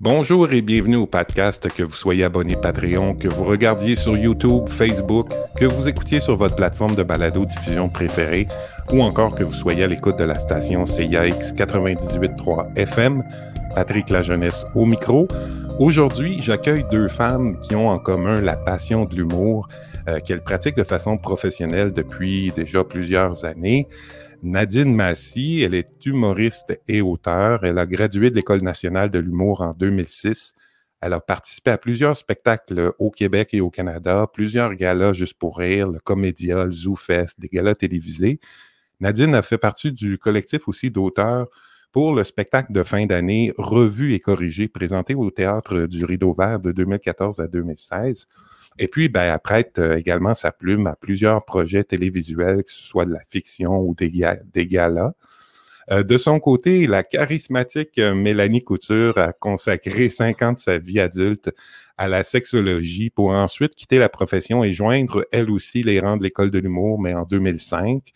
Bonjour et bienvenue au podcast, que vous soyez abonné Patreon, que vous regardiez sur YouTube, Facebook, que vous écoutiez sur votre plateforme de balado-diffusion préférée ou encore que vous soyez à l'écoute de la station CIAX 98.3 FM. Patrick La Jeunesse au micro. Aujourd'hui, j'accueille deux femmes qui ont en commun la passion de l'humour, euh, qu'elles pratiquent de façon professionnelle depuis déjà plusieurs années. Nadine Massy, elle est humoriste et auteure. Elle a gradué de l'École nationale de l'humour en 2006. Elle a participé à plusieurs spectacles au Québec et au Canada, plusieurs galas juste pour rire, le Comédia, le ZooFest, des galas télévisés. Nadine a fait partie du collectif aussi d'auteurs pour le spectacle de fin d'année Revu et corrigé, présenté au Théâtre du Rideau Vert de 2014 à 2016. Et puis, ben, elle prête euh, également sa plume à plusieurs projets télévisuels, que ce soit de la fiction ou des, galas. Euh, de son côté, la charismatique euh, Mélanie Couture a consacré cinq ans de sa vie adulte à la sexologie pour ensuite quitter la profession et joindre elle aussi les rangs de l'école de l'humour, mais en 2005,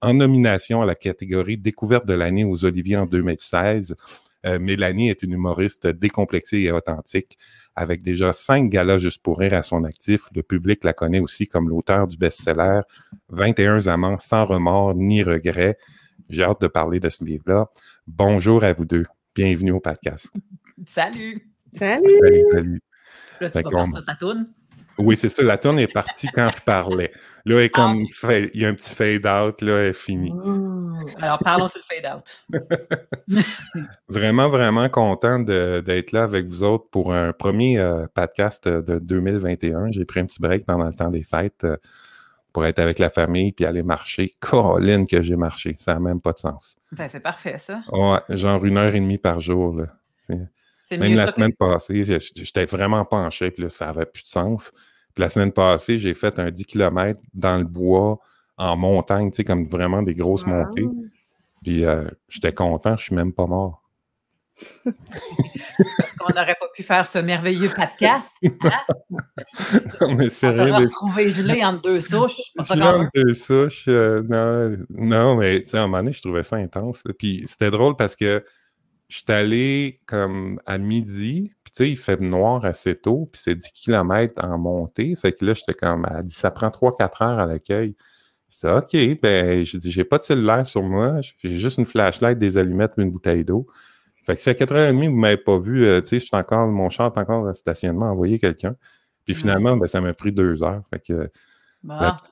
en nomination à la catégorie découverte de l'année aux Oliviers en 2016. Mélanie est une humoriste décomplexée et authentique. Avec déjà cinq galas juste pour rire à son actif, le public la connaît aussi comme l'auteur du best-seller 21 amants sans remords ni regrets. J'ai hâte de parler de ce livre-là. Bonjour à vous deux. Bienvenue au podcast. Salut. Salut. Salut, salut. Là, tu vas partir ta toune? Oui, c'est ça. La tourne est partie quand je parlais. Là, elle est comme, il y a un petit fade-out, là, elle est finie. Alors, parlons sur le fade-out. vraiment, vraiment content d'être là avec vous autres pour un premier euh, podcast de 2021. J'ai pris un petit break pendant le temps des fêtes euh, pour être avec la famille puis aller marcher. Caroline que j'ai marché. Ça n'a même pas de sens. Ben, c'est parfait, ça. Ouais, genre une heure et demie par jour. Là. Même la semaine passée, j'étais vraiment en shape, là, ça n'avait plus de sens. Puis la semaine passée, j'ai fait un 10 km dans le bois, en montagne, tu sais, comme vraiment des grosses montées. Puis euh, j'étais content, je suis même pas mort. Parce qu'on n'aurait pas pu faire ce merveilleux podcast. Hein? non, mais c'est rien. De... retrouver gelé entre deux souches. entre deux souches. Euh, non, non, mais tu sais, à un moment donné, je trouvais ça intense. Puis c'était drôle parce que je suis allé comme à midi, tu sais, il fait noir assez tôt, puis c'est 10 km en montée. Fait que là, j'étais comme, elle dit, ça prend 3-4 heures à l'accueil. C'est OK, ben, je dis, j'ai pas de cellulaire sur moi, j'ai juste une flashlight, des allumettes, une bouteille d'eau. Fait que si à 4h30, vous m'avez pas vu, euh, tu sais, je suis encore, mon char est encore dans le stationnement, envoyer quelqu'un. Puis finalement, ben, ça m'a pris deux heures. Fait que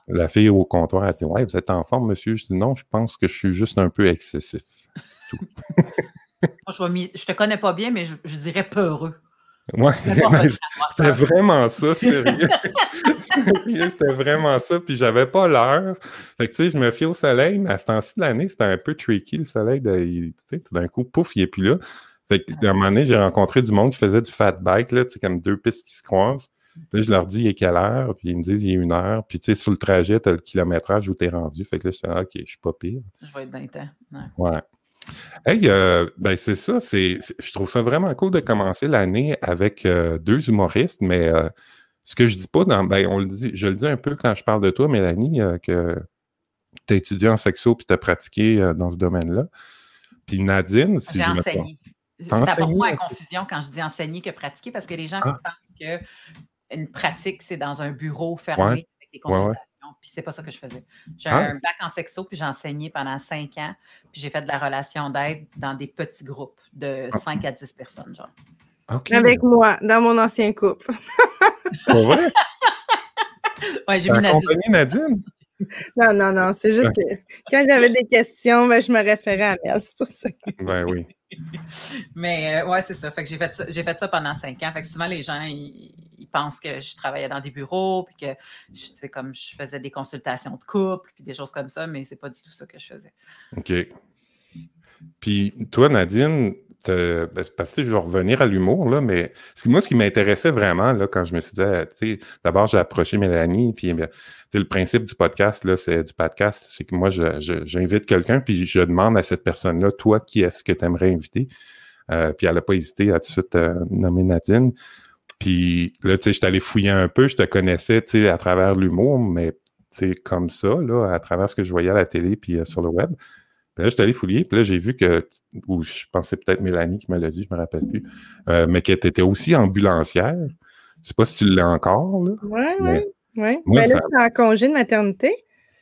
la, fille au comptoir a dit, ouais, vous êtes en forme, monsieur? Je dis, non, je pense que je suis juste un peu excessif. C'est tout. je, ne te connais pas bien, mais je, dirais peureux. Ouais, c'était vraiment ça, sérieux. c'était vraiment ça, puis j'avais pas l'heure. Fait que, tu sais, je me fie au soleil, mais à ce temps-ci de l'année, c'était un peu tricky, le soleil. D'un coup, pouf, il est plus là. Fait que, à un moment donné, j'ai rencontré du monde qui faisait du fat bike, là, tu sais, comme deux pistes qui se croisent. Puis là, je leur dis, il est quelle heure? Puis ils me disent, il est une heure. Puis, tu sais, sur le trajet, tu as le kilométrage où tu es rendu. Fait que là, je dis, OK, je suis pas pire. Je vais être dans le temps. ouais. Hey, euh, ben c'est ça, c'est, je trouve ça vraiment cool de commencer l'année avec euh, deux humoristes, mais euh, ce que je dis pas dans, ben on le dit, je le dis un peu quand je parle de toi, Mélanie, que tu as étudié en sexo puis tu as pratiqué dans ce domaine-là. Puis Nadine, si J'ai enseigné. Ça pas moi la confusion quand je dis enseigner que pratiquer, parce que les gens ah. pensent que une pratique, c'est dans un bureau fermé avec des consultations puis c'est pas ça que je faisais. J'ai ah. un bac en sexo, puis j'ai enseigné pendant cinq ans, puis j'ai fait de la relation d'aide dans des petits groupes de 5 ah. à 10 personnes, genre. Avec moi, dans mon ancien couple. Pour vrai? oui, j'ai mis Nadine. Nadine? Non, non, non. C'est juste que quand j'avais des questions, ben, je me référais à elle. C'est pour ça. Ben oui. Mais euh, ouais, c'est ça. Fait que j'ai fait ça, j'ai fait ça pendant cinq ans. Fait que souvent, les gens, ils, pensent que je travaillais dans des bureaux, puis que je, comme je faisais des consultations de couple, puis des choses comme ça, mais c'est pas du tout ça que je faisais. OK. Puis toi, Nadine, ben, parce que je vais revenir à l'humour, là, mais moi, ce qui m'intéressait vraiment, là, quand je me suis dit, sais, d'abord, j'ai approché Mélanie, puis le principe du podcast, là, c'est du podcast, c'est que moi, j'invite quelqu'un, puis je demande à cette personne-là, toi, qui est-ce que tu aimerais inviter? Euh, puis elle n'a pas hésité à tout de suite euh, nommer Nadine. Puis là, je suis allé fouiller un peu, je te connaissais, à travers l'humour, mais comme ça, là, à travers ce que je voyais à la télé puis euh, sur le web. Puis là, je suis allé fouiller, puis là, j'ai vu que, ou je pensais peut-être Mélanie qui me l'a dit, je me rappelle plus, euh, mais que tu étais aussi ambulancière. Je sais pas si tu l'as encore, là. Oui, oui, oui. Mais là, tu es en congé de maternité.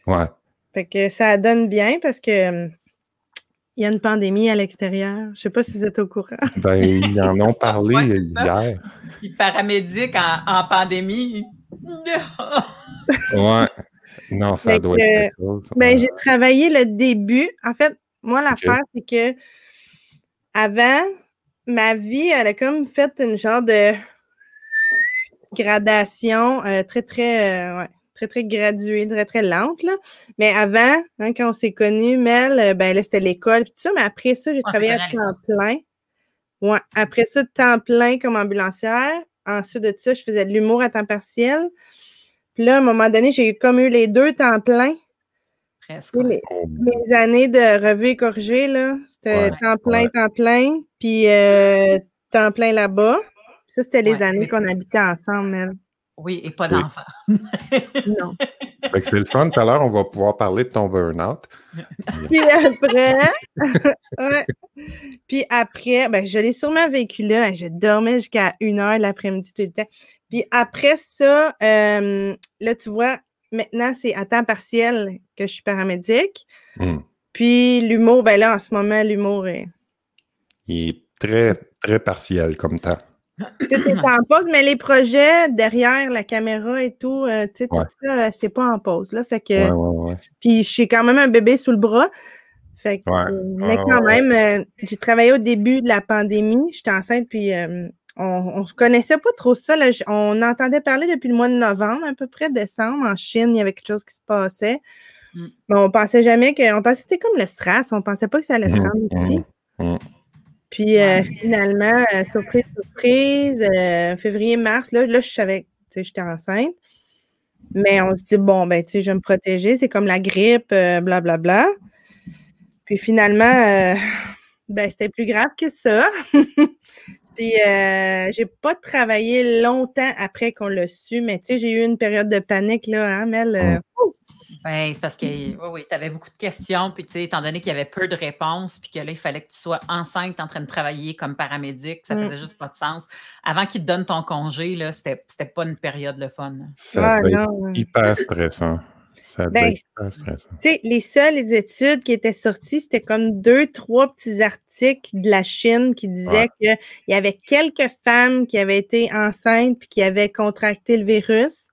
Ouais. Fait que ça donne bien parce que il y a une pandémie à l'extérieur. Je sais pas si vous êtes au courant. Ben, ils en ont parlé hier. Les paramédics en, en pandémie. ouais. Non, ça doit être Ben, j'ai travaillé le début. En fait, moi, l'affaire, c'est que avant, ma vie, elle a comme fait une genre de gradation euh, très, très, euh, ouais, très, très graduée, très, très lente. Là. Mais avant, hein, quand on s'est connus, Mel, euh, ben là, c'était l'école tout ça. Mais après ça, j'ai travaillé à temps plein. Ouais. Après ça, temps plein comme ambulancière. Ensuite de ça, je faisais de l'humour à temps partiel. Puis là, à un moment donné, j'ai comme eu les deux temps plein. Presque. Les, années de revue et corrigée, là, c'était temps plein, temps plein, puis euh, temps plein là-bas. Ça, c'était les années qu'on habitait ensemble, Oui, et pas d'enfants. non. C'est le fun. Tout à l'heure, on va pouvoir parler de ton burn-out. Puis après, ouais. Puis après, ben, je l'ai sûrement vécu là. Je dormais jusqu'à une heure l'après-midi tout le temps. Puis après ça, euh, là, tu vois, maintenant, c'est à temps partiel que je suis paramédic. Hmm. Puis l'humour, ben là, en ce moment, l'humour est. Il est très, très partiel comme temps. Tout est en pause, mais les projets derrière la caméra et tout, euh, tu sais, tout ça, euh, c'est pas en pause. Là, fait que. puis j'ai quand même un bébé sous le bras. Fait que, mais quand même, j'ai travaillé au début de la pandémie. J'étais enceinte, puis on ne connaissait pas trop ça. On entendait parler depuis le mois de novembre, à peu près décembre, en Chine, il y avait quelque chose qui se passait. Mm. Mais on pensait jamais que. On pensait que c'était comme le SRAS, on ne pensait pas que ça allait se mm, rendre ici. Mm, Puis euh, finalement, euh, surprise, surprise, euh, février, mars, là, là je savais que j'étais enceinte. Mais on se dit, bon, ben, tu sais, je vais me protéger, c'est comme la grippe, blablabla. Bla, bla. Puis finalement, ben, c'était plus grave que ça. Puis, euh, j'ai pas travaillé longtemps après qu'on l'a su, mais tu sais, j'ai eu une période de panique, là, hein, Mel? Euh, oui, c'est parce que oui, oui, tu avais beaucoup de questions, puis tu sais, étant donné qu'il y avait peu de réponses, puis que là, il fallait que tu sois enceinte en train de travailler comme paramédic, ça mm. faisait juste pas de sens. Avant qu'il te donne ton congé, là, c'était pas une période de fun. Ça hyper stressant. Ben, les seules études qui étaient sorties, c'était comme deux, trois petits articles de la Chine qui disaient qu'il y avait quelques femmes qui avaient été enceintes puis qui avaient contracté le virus,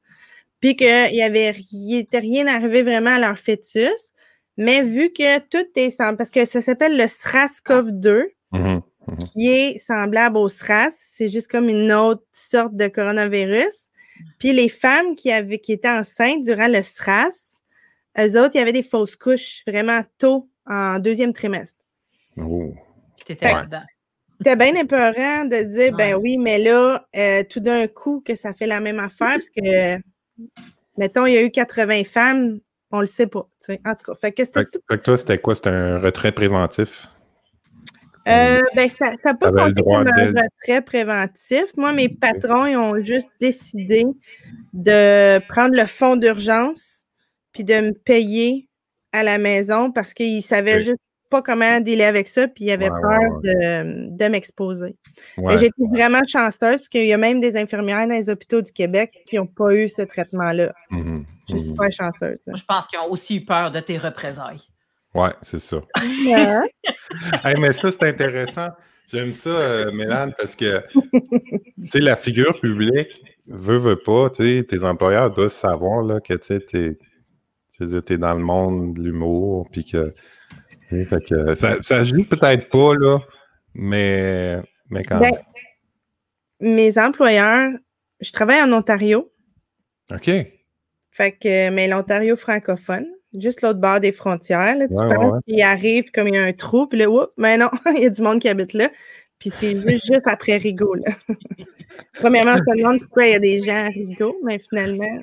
puis qu'il y avait était rien arrivé vraiment à leur fœtus. Mais vu que tout est semblable, parce que ça s'appelle le SRAS-CoV-2, mmh mmh qui est semblable au SRAS, c'est juste comme une autre sorte de coronavirus. Puis les femmes qui, avaient, qui étaient enceintes durant le SRAS, eux autres, il y avait des fausses couches vraiment tôt en deuxième trimestre. Oh. C'était C'était bien épeurant de dire, ben oui, mais là, euh, tout d'un coup, que ça fait la même affaire, parce que, mettons, il y a eu 80 femmes, on le sait pas. En tout cas, fait que c'était. Fait, que toi, c'était quoi? C'était un retrait préventif? Euh, ben, ça n'a pas compté comme un retrait préventif. Moi, mes patrons, ils ont juste décidé de prendre le fonds d'urgence puis de me payer à la maison parce qu'ils savaient juste pas comment dealer avec ça, puis ils avaient peur de, m'exposer. J'étais vraiment chanceuse parce qu'il y a même des infirmières dans les hôpitaux du Québec qui n'ont pas eu ce traitement-là. Mmh Je suis mmh super chanceuse. je pense qu'ils ont aussi eu peur de tes représailles. Ouais, c'est ça. mais ça, c'est intéressant. J'aime ça, euh, Mélane, parce que tu sais, la figure publique veut, veut pas, tu sais, tes employeurs doivent savoir là, que tu es, es dans le monde de l'humour, puis que, fait que ça, ça joue peut-être pas, là, mais, mais quand ben, même. Mes employeurs, je travaille en Ontario. OK. Fait que, mais l'Ontario francophone juste l'autre bord des frontières. Là, tu penses qu'il arrive comme il y a un trou, puis là, oups, mais non, il y a du monde qui habite là. Puis c'est juste, juste après Rigaud. Là. Premièrement, on se demande pourquoi il y a des gens à Rigaud, mais finalement,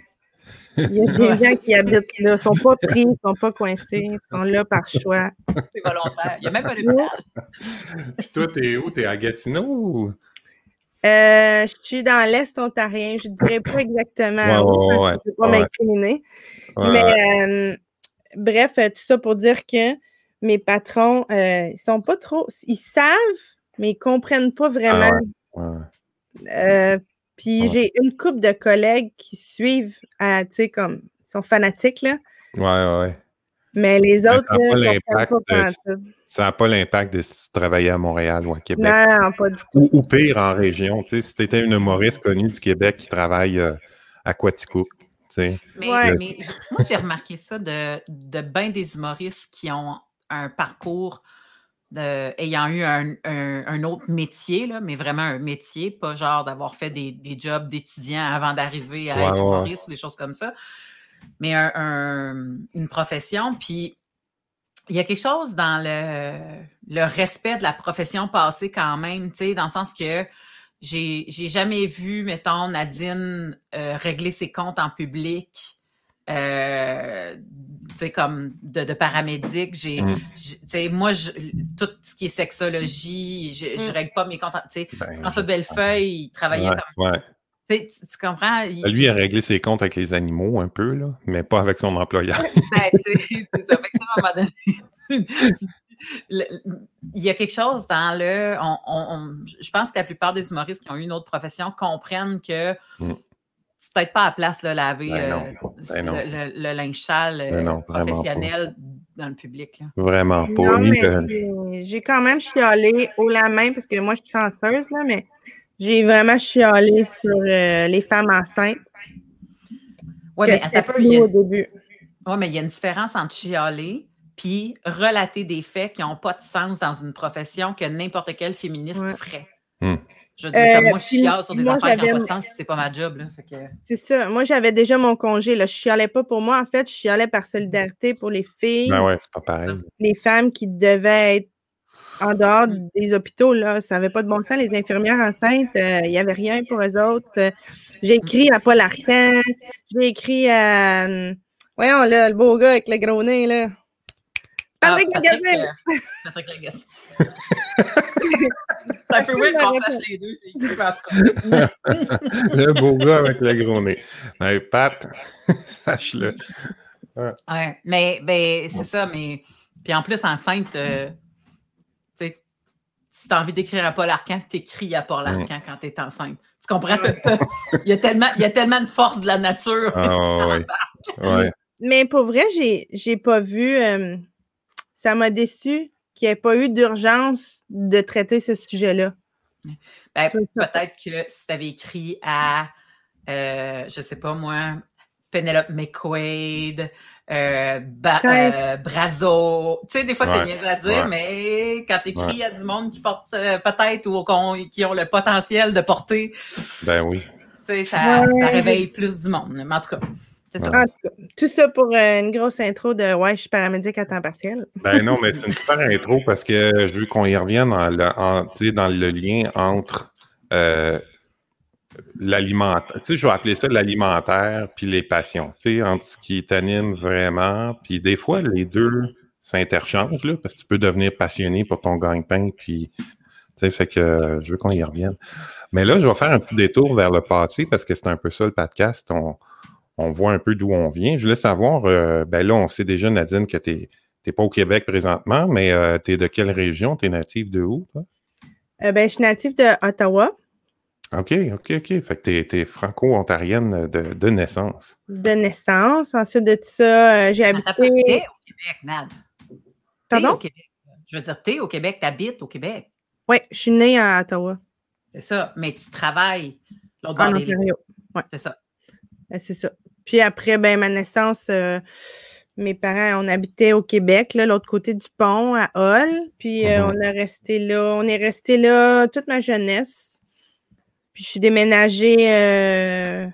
il y a des gens qui habitent là. Ils ne sont pas pris, ils ne sont pas coincés, ils sont là par choix. C'est volontaire. Il y a même un hôpital. Puis toi, t'es où? T'es à Gatineau ou? Euh, je suis dans l'Est ontarien. Je ne dirais pas exactement où. je ne pas m'incriminer. Mais euh, bref, tout ça pour dire que mes patrons, euh, ils sont pas trop. Ils savent, mais ils comprennent pas vraiment. Euh, puis j'ai une couple de collègues qui suivent, tu sais, comme, ils sont fanatiques, là. Ouais, ouais. Mais les autres, ça n'a pas l'impact de si tu travaillais à Montréal ou à Québec. Non, pas du tout. Ou, pire en région. Tu sais, si tu étais une humoriste connue du Québec qui travaille euh, à Quaticook. Mais, mais, moi, j'ai remarqué ça de, de bien des humoristes qui ont un parcours de, ayant eu un, autre métier, là, mais vraiment un métier, pas genre d'avoir fait des, jobs d'étudiant avant d'arriver à être humoriste ou des choses comme ça, mais une profession. Puis il y a quelque chose dans le, le respect de la profession passée quand même, tu sais, dans le sens que j'ai, j'ai jamais vu, mettons, Nadine euh, régler ses comptes en public. Euh, tu sais, comme de, de paramédic, j'ai, mm. tu sais, moi, je, tout ce qui est sexologie, je, je mm. règle pas mes comptes, tu sais, ben, François Bellefeuille, il travaillait comme, ouais. Tu, tu, comprends? Il... Ben, lui, il a réglé ses comptes avec les animaux un peu, là, mais pas avec son employeur. ben, c'est ça. Fait que, à un moment donné, il y a quelque chose dans le. je pense que la plupart des humoristes qui ont eu une autre profession comprennent que mm. c'est peut-être pas à place de laver ben euh, ben le, linge sale ben euh, professionnel dans le public. Vraiment pas. J'ai quand même chialé haut la main parce que moi je suis chanceuse, là, mais j'ai vraiment chialé sur euh, les femmes enceintes. Oui, mais à peu, il début. Oui, mais il y a une différence entre chialer puis relater des faits qui n'ont pas de sens dans une profession que n'importe quel féministe ferait. Hmm. Je veux dire, comme moi, je chiale sur des affaires qui n'ont pas de sens, puis c'est pas ma job. Que... C'est ça. Moi, j'avais déjà mon congé. Là. Je chialais pas pour moi. En fait, je chialais par solidarité pour les filles. Ben ouais, c'est pas pareil. Les femmes qui devaient être en dehors des hôpitaux, là, ça n'avait pas de bon sens. Les infirmières enceintes, euh, il n'y avait rien pour eux autres. j'ai écrit à Paul Arcan. J'ai écrit à... Hum, voyons, là, le beau gars avec le gros nez, là. Patrick ah, Lagacé! Patrick Lagacé. c'est un peu weird qu'on sache les deux, c'est écrit en tout cas. le beau gars avec le gros nez. Hey, Pat, sache-le. Ouais. mais ben, c'est ça, mais. Puis en plus, enceinte, euh, tu sais, si tu as envie d'écrire à Paul Arcan, tu écris à Paul Arcan quand tu es enceinte. Tu comprends? Il y, a tellement, il y a tellement de force de la nature. Ouais. ouais. Mais pour vrai, j'ai pas vu. Euh, ça m'a déçu qu'il n'y ait pas eu d'urgence de traiter ce sujet-là. Ben, peut-être que si tu avais écrit à, euh, je ne sais pas moi, Penelope McQuaid, euh, euh Brazo. Tu sais, des fois, c'est niaiseux à dire, mais quand tu écris à du monde qui porte euh, peut-être ou qui ont le potentiel de porter. Ben oui. Tu sais, ça, ça, réveille plus du monde. Mais en tout cas, tout ça pour euh, une grosse intro de Ouais, je suis paramédic à temps partiel. ben non, mais c'est une super intro parce que je veux qu'on y revienne dans le, dans le lien entre euh, l'alimentaire, tu sais, je vais appeler ça l'alimentaire puis les passions, tu sais, entre ce qui t'anime vraiment, puis des fois, les deux s'interchangent, là, parce que tu peux devenir passionné pour ton gagne-pain, puis, tu sais, fait que je veux qu'on y revienne. Mais là, je vais faire un petit détour vers le passé parce que c'est un peu ça le podcast. On, on voit un peu d'où on vient. Je voulais savoir, euh, ben là, on sait déjà, Nadine, que tu n'es pas au Québec présentement, mais euh, tu es de quelle région? Tu es native de où? Toi? Euh, ben, je suis native d'Ottawa. OK, OK, OK. Fait que tu es, franco-ontarienne de, naissance. De naissance. Ensuite de ça, j'ai habité. au Québec, Nad. Pardon? Je veux dire, tu es au Québec, tu habites au Québec. Oui, je suis née à Ottawa. C'est ça, mais tu travailles l'autre bord des Ouais. C'est ça. C'est ça. Puis après, ben, ma naissance, euh, mes parents, on habitait au Québec, l'autre côté du pont, à Hall. Puis euh, mm-hmm. on est resté là. On est resté là toute ma jeunesse. Puis je suis déménagée euh,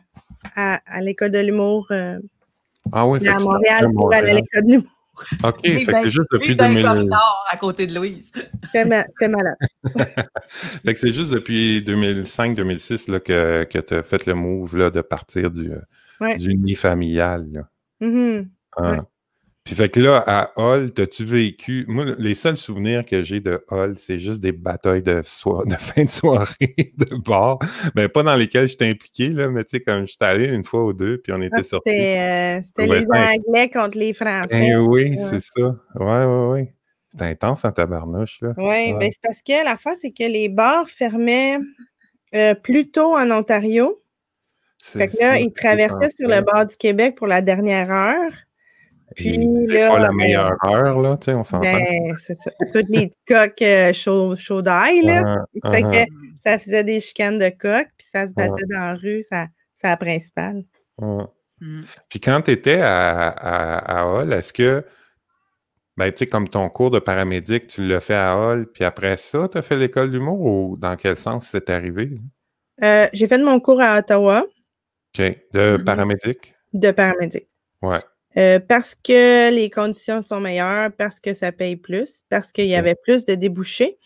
à, l'école de l'humour. ah oui, à Montréal pour aller à l'école de l'humour. OK, c'est juste depuis 2000. à côté de Louise. C'était malade. fait que c'est juste depuis 2005-2006 que, que tu as fait le move là, de partir du, du nid familial. Mm-hmm. Ah. Puis fait que là, à Hall, t'as-tu vécu? Moi, les seuls souvenirs que j'ai de Hall, c'est juste des batailles de, de fin de soirée de bar. Ben, pas dans lesquelles j'étais impliqué, là, mais tu sais, comme j'étais allé une fois ou deux, puis on était ah, sortis. C'était euh, les Anglais contre les Français. Ben oui, c'est ça. Ouais, ouais, ouais. C'est intense en tabarnouche, là. Oui, ben c'est parce que la fois, c'est que les bars fermaient euh, plus tôt en Ontario. Fait que là, ils traversaient sur le bord du Québec pour la dernière heure. Puis là. pas la ben, meilleure heure, là, tu sais, on s'entend. Ben, c'est ça. Toutes les coques euh, chauds d'ail, là. fait que ça faisait des chicanes de coques, puis ça se battait dans la rue, ça, c'est la principale. Mm. Puis quand tu étais à, à, Hall, est-ce que, ben, tu sais, comme ton cours de paramédic, tu l'as fait à Hall, puis après ça, tu as fait l'école d'humour ou dans quel sens c'est arrivé? Euh, j'ai fait mon cours à Ottawa. OK. De mm-hmm. paramédic? De paramédic. Ouais. Euh, parce que les conditions sont meilleures, parce que ça paye plus, parce qu'il y avait plus de débouchés,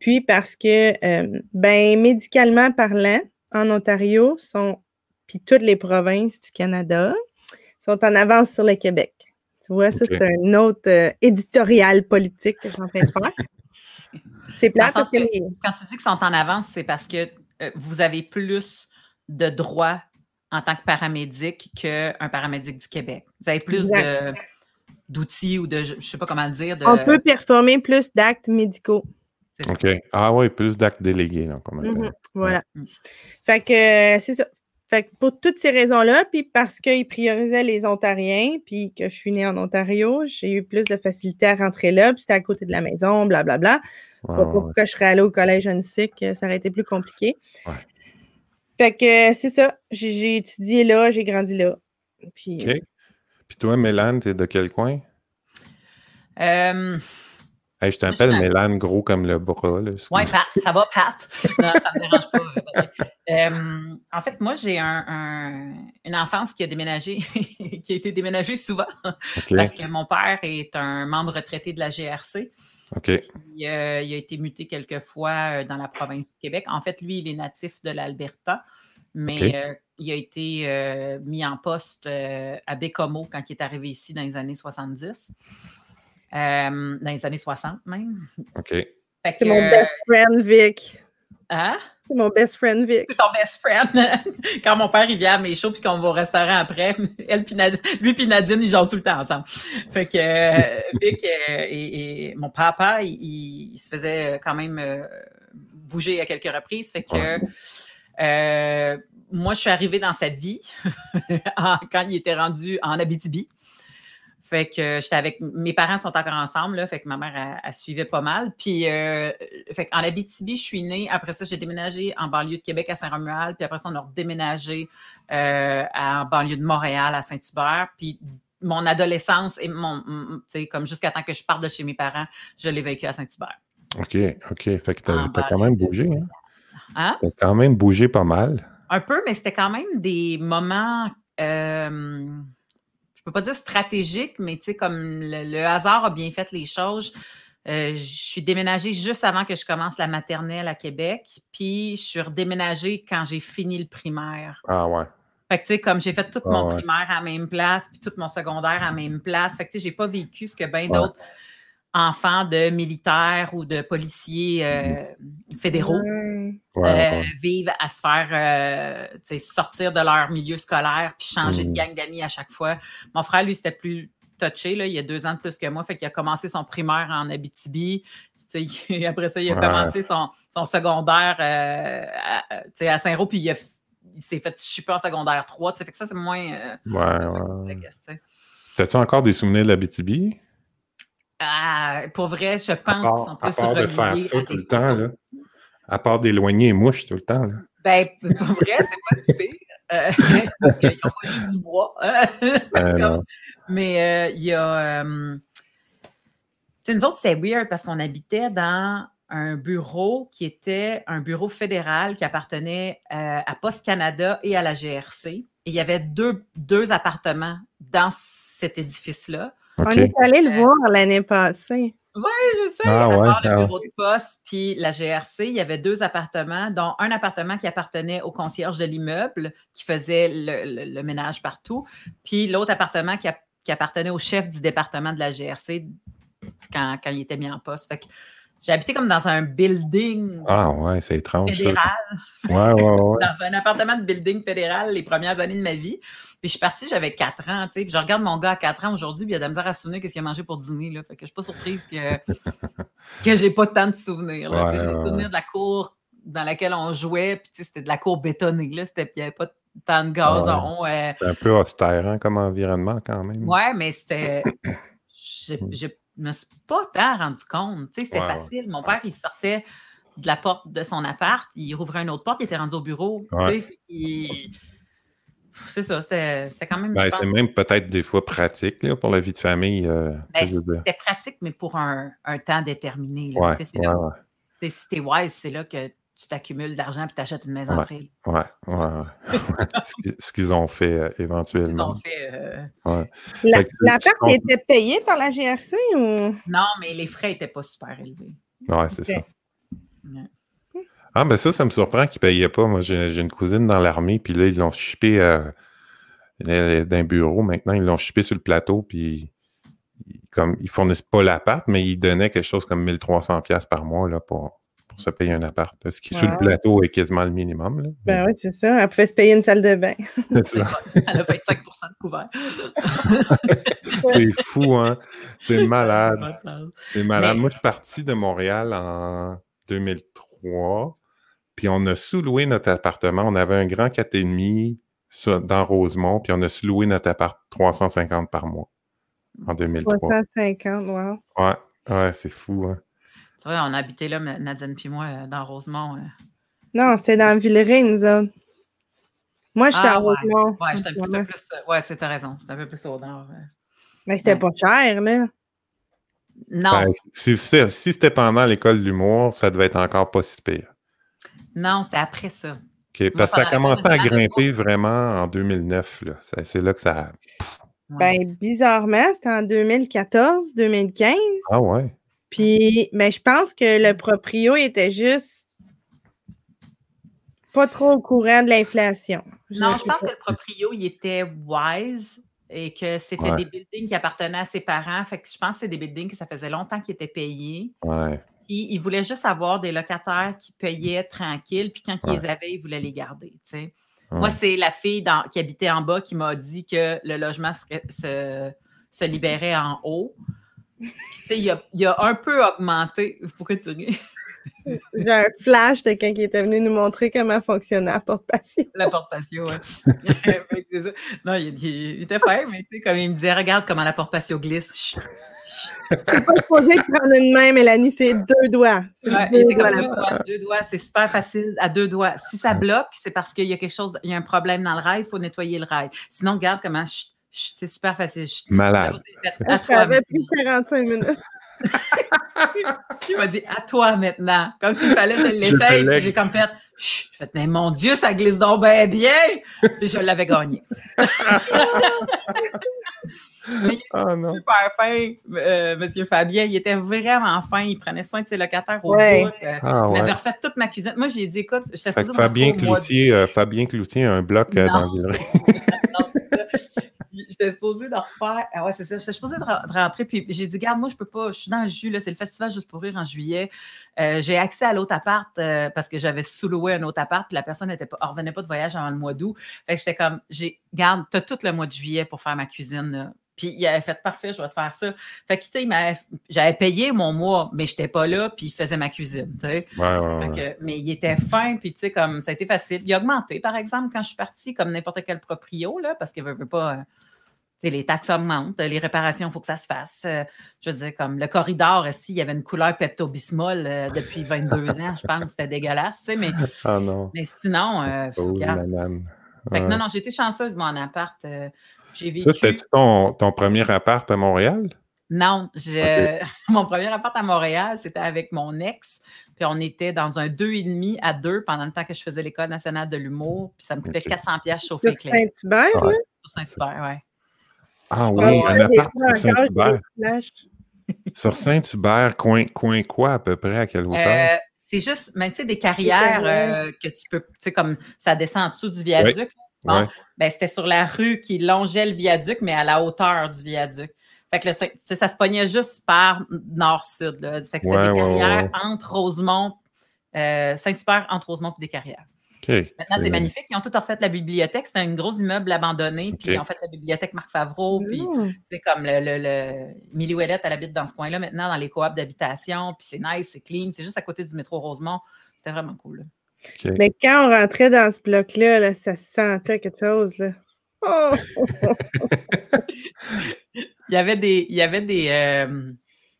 puis parce que, euh, ben, médicalement parlant, en Ontario, sont puis toutes les provinces du Canada sont en avance sur le Québec. Tu vois, ça, c'est un autre euh, éditorial politique que je suis en train de faire. C'est plate parce que, Quand tu dis qu'ils sont en avance, c'est parce que euh, vous avez plus de droits en tant que paramédic qu'un paramédic du Québec. Vous avez plus d'outils ou de, je ne sais pas comment le dire. On peut performer plus d'actes médicaux. OK. Ah oui, plus d'actes délégués. Là, mm-hmm. Voilà. Mm. Fait que c'est ça. Fait que pour toutes ces raisons-là, puis parce qu'ils priorisaient les Ontariens, puis que je suis née en Ontario, j'ai eu plus de facilité à rentrer là, puis c'était à côté de la maison, blablabla. Bla, bla. Pourquoi je serais allée au collège que ça aurait été plus compliqué. Fait que c'est ça. J'ai étudié là, j'ai grandi là. Puis, OK. Puis toi, Mélane, t'es de quel coin? Euh, je t'appelle Mélane gros comme le bras. Oui, ça va, Pat? Non, ça ne me dérange pas. Euh, en fait, moi, j'ai une enfance qui a déménagé, qui a été déménagée souvent, parce que mon père est un membre retraité de la GRC. OK. Euh, il a été muté quelques fois euh, dans la province du Québec. En fait, lui, il est natif de l'Alberta, mais il a été mis en poste à Bécomo quand il est arrivé ici dans les années 70. dans les années 60 même. OK. C'est mon best friend, Vic. Hein? C'est mon best friend, Vic. C'est ton best friend. Quand mon père, il vient à mes shows puis qu'on va au restaurant après, elle, lui et Nadine, ils jouent tout le temps ensemble. Fait que euh, Vic euh, et, mon papa, il, se faisait quand même euh, bouger à quelques reprises. Fait que moi, je suis arrivée dans cette vie quand il était rendu en Abitibi. Fait que j'étais avec mes parents sont encore ensemble, là, fait que ma mère a, suivait pas mal. Puis euh, fait en Abitibi, je suis née. Après ça, j'ai déménagé en banlieue de Québec à Saint-Romuald. Puis après ça, on a redéménagé euh, en banlieue de Montréal à Saint-Hubert. Puis mon adolescence et mon, comme jusqu'à temps que je parte de chez mes parents, je l'ai vécu à Saint-Hubert. OK, OK. Fait que t'as as quand même bougé, hein? hein? T'as quand même bougé pas mal. Un peu, mais c'était quand même des moments. Euh, peux pas dire stratégique, mais tu sais, comme le, hasard a bien fait les choses. Euh, je suis déménagée juste avant que je commence la maternelle à Québec, puis je suis redéménagée quand j'ai fini le primaire. Ah ouais. Fait que, tu sais, comme j'ai fait tout ah mon primaire à la même place, puis tout mon secondaire à la même place, fait que, tu sais, j'ai pas vécu ce que bien d'autres enfants de militaires ou de policiers euh, fédéraux euh, vivent à se faire euh, sortir de leur milieu scolaire puis changer de mm. gang d'amis à chaque fois. Mon frère, lui, c'était plus touché, là, il y a deux ans de plus que moi, fait qu'il a commencé son primaire en Abitibi. après ça, il a commencé son, secondaire à, à Saint-Roch, puis il, s'est fait chipper en secondaire 3. Fait que ça, c'est moins. ouais, ouais. T'as-tu encore des souvenirs de l'Abitibi? Ah, pour vrai, je pense qu'ils sont plus À part de faire ça tout le temps, là. À part d'éloigner les mouches tout le temps, là. Ben, pour vrai, c'est pas si pire. Euh, parce qu'ils ont pas du bois. Ben, mais euh, il y a. Euh, tu sais, nous autres, c'était weird parce qu'on habitait dans un bureau qui était un bureau fédéral qui appartenait à Post Canada et à la GRC. Et il y avait deux, deux appartements dans cet édifice-là. On est allé le voir l'année passée. Oui, je sais. Ah, ouais, le ah bureau de poste puis la GRC, il y avait deux appartements, dont un appartement qui appartenait au concierge de l'immeuble, qui faisait le, ménage partout, puis l'autre appartement qui, appartenait au chef du département de la GRC quand, il était mis en poste. Fait j'ai habité comme dans un building. Ah ouais, c'est étrange. Fédéral. Ouais, ouais, ouais. dans un appartement de building fédéral les premières années de ma vie. Puis je suis partie, j'avais 4 ans, tu sais. Puis je regarde mon gars à 4 ans aujourd'hui, puis il a de la misère à se souvenir qu'est-ce qu'il a mangé pour dîner, là. Fait que je suis pas surprise que, que j'ai pas tant de souvenirs, là. Ouais, j'ai des souvenirs de la cour dans laquelle on jouait, puis c'était de la cour bétonnée, là. C'était, il n'y avait pas tant de gazon. Ouais. Euh... un peu austère, hein, comme environnement, quand même. Ouais, mais c'était... Je me suis pas tant rendu compte. Tu sais, c'était facile. Mon père, il sortait de la porte de son appart, il rouvrait une autre porte, il était rendu au bureau. C'est ça, c'était quand même. Ben, c'est même peut-être des fois pratique là, pour la vie de famille. Euh, ben, c'était pratique, mais pour un, un temps déterminé. Là. Ouais, ouais, ouais. Si t'es wise, c'est là que tu t'accumules d'argent et tu achètes une maison après. Ouais, ouais, ouais. ce qu'ils ont fait euh, éventuellement. Ce qu'ils ont fait. Euh... Ouais. La, la perte était payée par la GRC ou? Non, mais les frais n'étaient pas super élevés. Ouais, c'est ça. Ah, ben ça, ça me surprend qu'ils ne payaient pas. Moi, j'ai une cousine dans l'armée, puis là, ils l'ont chippé euh, d'un bureau. Maintenant, ils l'ont chippé sur le plateau, puis comme ils fournissent pas l'appart, mais ils donnaient quelque chose comme 1300$ par mois là, pour se payer un appart. Ce qui, sur le plateau, est quasiment le minimum. Là. Ben oui, c'est ça. Elle pouvait se payer une salle de bain. C'est Elle a 25% de couvert. c'est fou, hein? C'est malade. C'est malade. Moi, je suis parti de Montréal en 2003, puis on a sous-loué notre appartement. On avait un grand 4,5 dans Rosemont, puis on a sous-loué notre appart 350 par mois en 2003. 350, wow. Ouais, ouais c'est fou, hein? Tu vois, on habitait là, Nadine puis moi, euh, dans Rosemont. Euh. Non, c'était dans Villeray, nous autres. Moi, j'étais ah, à Rosemont. Ouais, j'étais un petit peu plus. Euh, ouais, c'était raison. C'était un peu plus au nord. Mais c'était pas cher, là. Non. Ben, si, si, c'était pendant l'école de l'humour, ça devait être encore pas si pire. Non, c'était après ça. OK, parce que ça a commencé à grimper vraiment en 2009. C'est là que ça. Ben, bizarrement, c'était en 2014, 2015. Ah ouais. Puis, mais ben, je pense que le proprio était juste pas trop au courant de l'inflation. Non, je pense que le proprio, il était wise et que c'était des buildings qui appartenaient à ses parents. Fait que je pense que c'est des buildings que ça faisait longtemps qu'ils étaient payés. Ouais. Puis il voulait juste avoir des locataires qui payaient tranquille, puis quand ils les avaient, ils voulaient les garder. Moi, c'est la fille qui habitait en bas qui m'a dit que le logement se, se libérait en haut. Puis, tu sais, il a, un peu augmenté. Pourquoi tu ris? J'ai un flash de quelqu'un qui était venu nous montrer comment fonctionnait la porte-patio. La porte-patio, oui. non, il, était fait, mais tu sais, comme il me disait, regarde comment la porte-patio glisse. C'est pas supposé prendre une main, Mélanie, c'est deux doigts. Ouais, deux, doigts, deux doigts, c'est super facile à deux doigts. Si ça bloque, c'est parce qu'il y a quelque chose, il y a un problème dans le rail, il faut nettoyer le rail. Sinon, regarde comment c'est super facile. Malade. Ça avait pris 45 minutes. Il m'a dit à toi maintenant. Comme s'il fallait que je l'essaye. J'ai comme fait, Chut, fait, mais mon Dieu, ça glisse donc bien bien. Puis je l'avais gagné. il oh, non. super fin, euh, Monsieur Fabien. Il était vraiment fin. Il prenait soin de ses locataires au ouais. bout. Euh, ah, il avait refait toute ma cuisine. Moi, j'ai dit, écoute, je t'ai Fabien Cloutier, euh, Fabien Cloutier a un bloc euh, dans le j'étais supposée de refaire. Ah ouais, c'est ça. J'étais supposée de, rentrer. Puis j'ai dit, garde, moi, je peux pas. Je suis dans le jus. Là, c'est le festival juste pour rire en juillet. Euh, j'ai accès à l'autre appart euh, parce que j'avais sous-loué un autre appart. Puis la personne ne revenait pas de voyage avant le mois d'août. Fait que j'étais comme, j'ai, garde, t'as tout le mois de juillet pour faire ma cuisine. Puis il avait fait parfait, je vais te faire ça. Fait que, tu sais, j'avais payé mon mois, mais je n'étais pas là, puis il faisait ma cuisine, tu sais. mais il était fin, puis tu sais, comme ça a été facile. Il a augmenté, par exemple, quand je suis partie, comme n'importe quel proprio, là, parce qu'il ne veut pas. Les taxes augmentent, les réparations, il faut que ça se fasse. Euh, je veux dire, comme le corridor, il y avait une couleur Pepto-Bismol euh, depuis 22 ans, je pense, c'était dégueulasse, tu sais, mais, ah non. mais sinon, euh, non, non, j'ai été chanceuse, mon appart. j'ai vécu... Ça, c'était ton, ton premier appart à Montréal? Non, je... mon premier appart à Montréal, c'était avec mon ex. Puis on était dans un 2,5 à 2 pendant le temps que je faisais l'École nationale de l'humour. Puis ça me coûtait 400 pièces chauffer Saint-Hubert, oui? Saint-Hubert, oui. Ah oui, un appart sur Saint-Hubert. sur Saint-Hubert, coin, coin quoi à peu près, à quelle hauteur? Euh, c'est juste, mais tu sais, des carrières euh, que tu peux, tu sais, comme ça descend en dessous du viaduc. Bon, ben, c'était sur la rue qui longeait le viaduc, mais à la hauteur du viaduc. Fait que ça se pognait juste par nord-sud. Fait que c'était des carrières entre Rosemont, euh, Saint-Hubert, entre Rosemont et des carrières. Maintenant, c'est magnifique. Ils ont tout refait la bibliothèque. C'était un gros immeuble abandonné. Puis ils ont fait la bibliothèque Marc Favreau. Puis mmh. c'est comme le, le, le... Millie Ouellette, elle habite dans ce coin-là maintenant, dans les coops d'habitation. Puis c'est nice, c'est clean. C'est juste à côté du métro Rosemont. C'était vraiment cool. Mais quand on rentrait dans ce bloc-là, là, ça sentait quelque chose. Là. Oh! il y avait des, il y avait des, euh,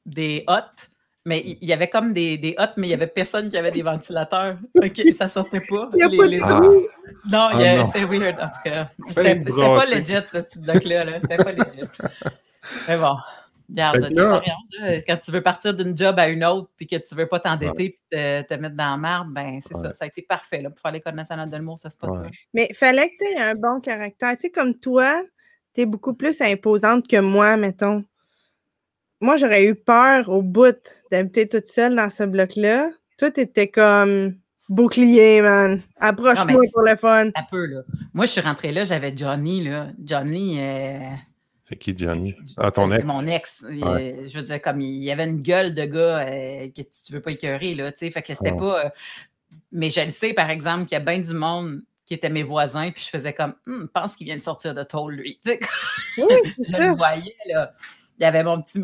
des hottes mais il y avait comme des, des hottes, mais il n'y avait personne qui avait des ventilateurs. OK, ça sortait pas. Les, ah. Non, ah, c'est weird, en tout cas. C'était pas legit, ce petit doc-là. -là, C'était pas legit. mais bon, regarde, tu quand tu veux partir d'une job à une autre, puis que tu ne veux pas t'endetter et te, mettre dans la merde, ben c'est ça. Ça a été parfait là, pour faire l'École nationale de l'humour, ça se passe. Mais il fallait que tu aies un bon caractère. Tu sais, comme toi, tu es beaucoup plus imposante que moi, mettons moi, j'aurais eu peur au bout d'habiter toute seule dans ce bloc-là. Toi, t'étais comme bouclier, man. Approche-moi pour le fun. Un peu, là. Moi, je suis rentrée là, j'avais Johnny, là. Johnny. Euh, C'est qui, Johnny? Ah, ton ex? Mon ex. je veux dire, comme il y avait une gueule de gars euh, que tu veux pas écœurer, là. Tu sais, fait que c'était pas. Euh, mais je le sais, par exemple, qu'il y a bien du monde qui étaient mes voisins, puis je faisais comme, hum, pense qu'il vient de sortir de tôle, lui. Tu sais, oui, je le voyais, là il y avait mon petit.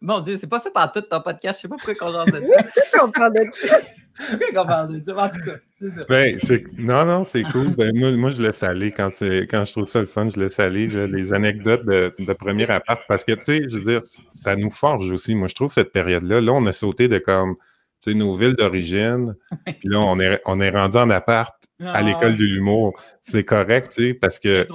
Mon Dieu, c'est pas ça par tout ton podcast. Je sais pas pourquoi on parle de ça. on parle de ça? Pourquoi on parle de ça? En tout cas, c'est ça. Ben, non, non, c'est cool. Ben, moi, moi, je laisse aller. Quand, quand je trouve ça le fun, je laisse aller les anecdotes de, de premier appart. Parce que, tu sais, je veux dire, ça nous forge aussi. Moi, je trouve cette période-là, là, on a sauté de comme, tu sais, nos villes d'origine. Puis là, on est, on est rendu en appart à ah, l'école de l'humour. C'est correct, tu sais, parce que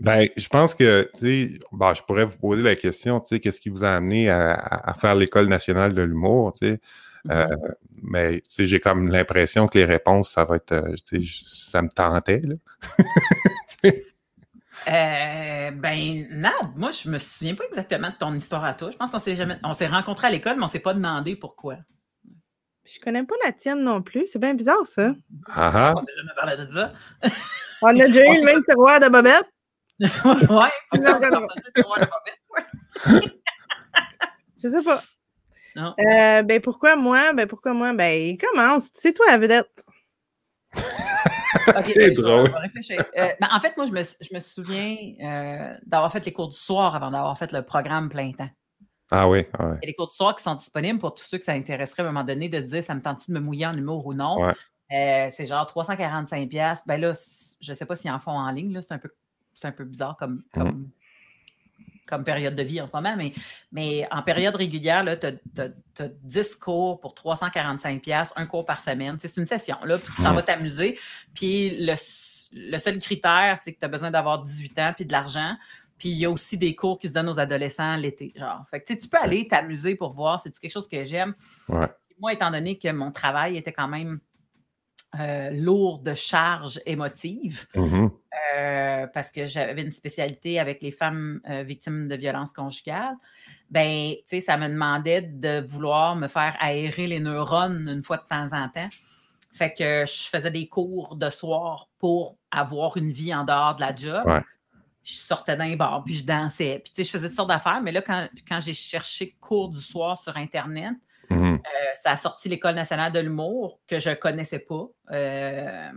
ben, je pense que, tu sais, ben, je pourrais vous poser la question, tu sais, qu'est-ce qui vous a amené à, faire l'École nationale de l'humour, tu sais? Euh, mm-hmm. mais, tu sais, j'ai comme l'impression que les réponses, ça va être, euh, tu sais, ça me tentait, là. Euh, ben, Nad, moi, je me souviens pas exactement de ton histoire à toi. Je pense qu'on s'est jamais, on s'est rencontrés à l'école, mais on s'est pas demandé pourquoi. Je connais pas la tienne non plus. C'est bien bizarre, ça. Ah, ah. On s'est jamais parlé de ça. on a déjà eu le même tiroir de bobette ouais. Je sais pas. Non. Euh, ben pourquoi moi? Ben pourquoi moi? Ben commence. C'est toi la vedette. okay, c'est drôle. Euh, ben, en fait, moi, je me, je me souviens euh, d'avoir fait les cours du soir avant d'avoir fait le programme plein temps. Ah oui, ah oui. Et les cours du soir qui sont disponibles pour tous ceux que ça intéresserait à un moment donné de se dire ça me tente de me mouiller en humour ou non? Ouais. c'est genre 345$. Ben là, je ne sais pas s'ils en font en ligne, c'est un peu c'est un peu bizarre comme, mmh. comme, période de vie en ce moment, mais, mais en période régulière, tu as, 10 cours pour 345$, un cours par semaine. C'est une session, là, puis tu t'en vas t'amuser. Puis le, seul critère, c'est que tu as besoin d'avoir 18 ans puis de l'argent. Puis il y a aussi des cours qui se donnent aux adolescents l'été. Genre, fait que, tu peux aller t'amuser pour voir, c'est quelque chose que j'aime? Moi, étant donné que mon travail était quand même euh, lourd de charges émotives mmh euh, parce que j'avais une spécialité avec les femmes euh, victimes de violences conjugales. Ben, tu sais, ça me demandait de vouloir me faire aérer les neurones une fois de temps en temps. Fait que je faisais des cours de soir pour avoir une vie en dehors de la job. Je sortais d'un bar, puis je dansais. Puis, tu sais, je faisais toutes sortes d'affaires. Mais là, quand, quand j'ai cherché cours du soir sur Internet, ça a sorti l'École nationale de l'humour que je ne connaissais pas. Euh,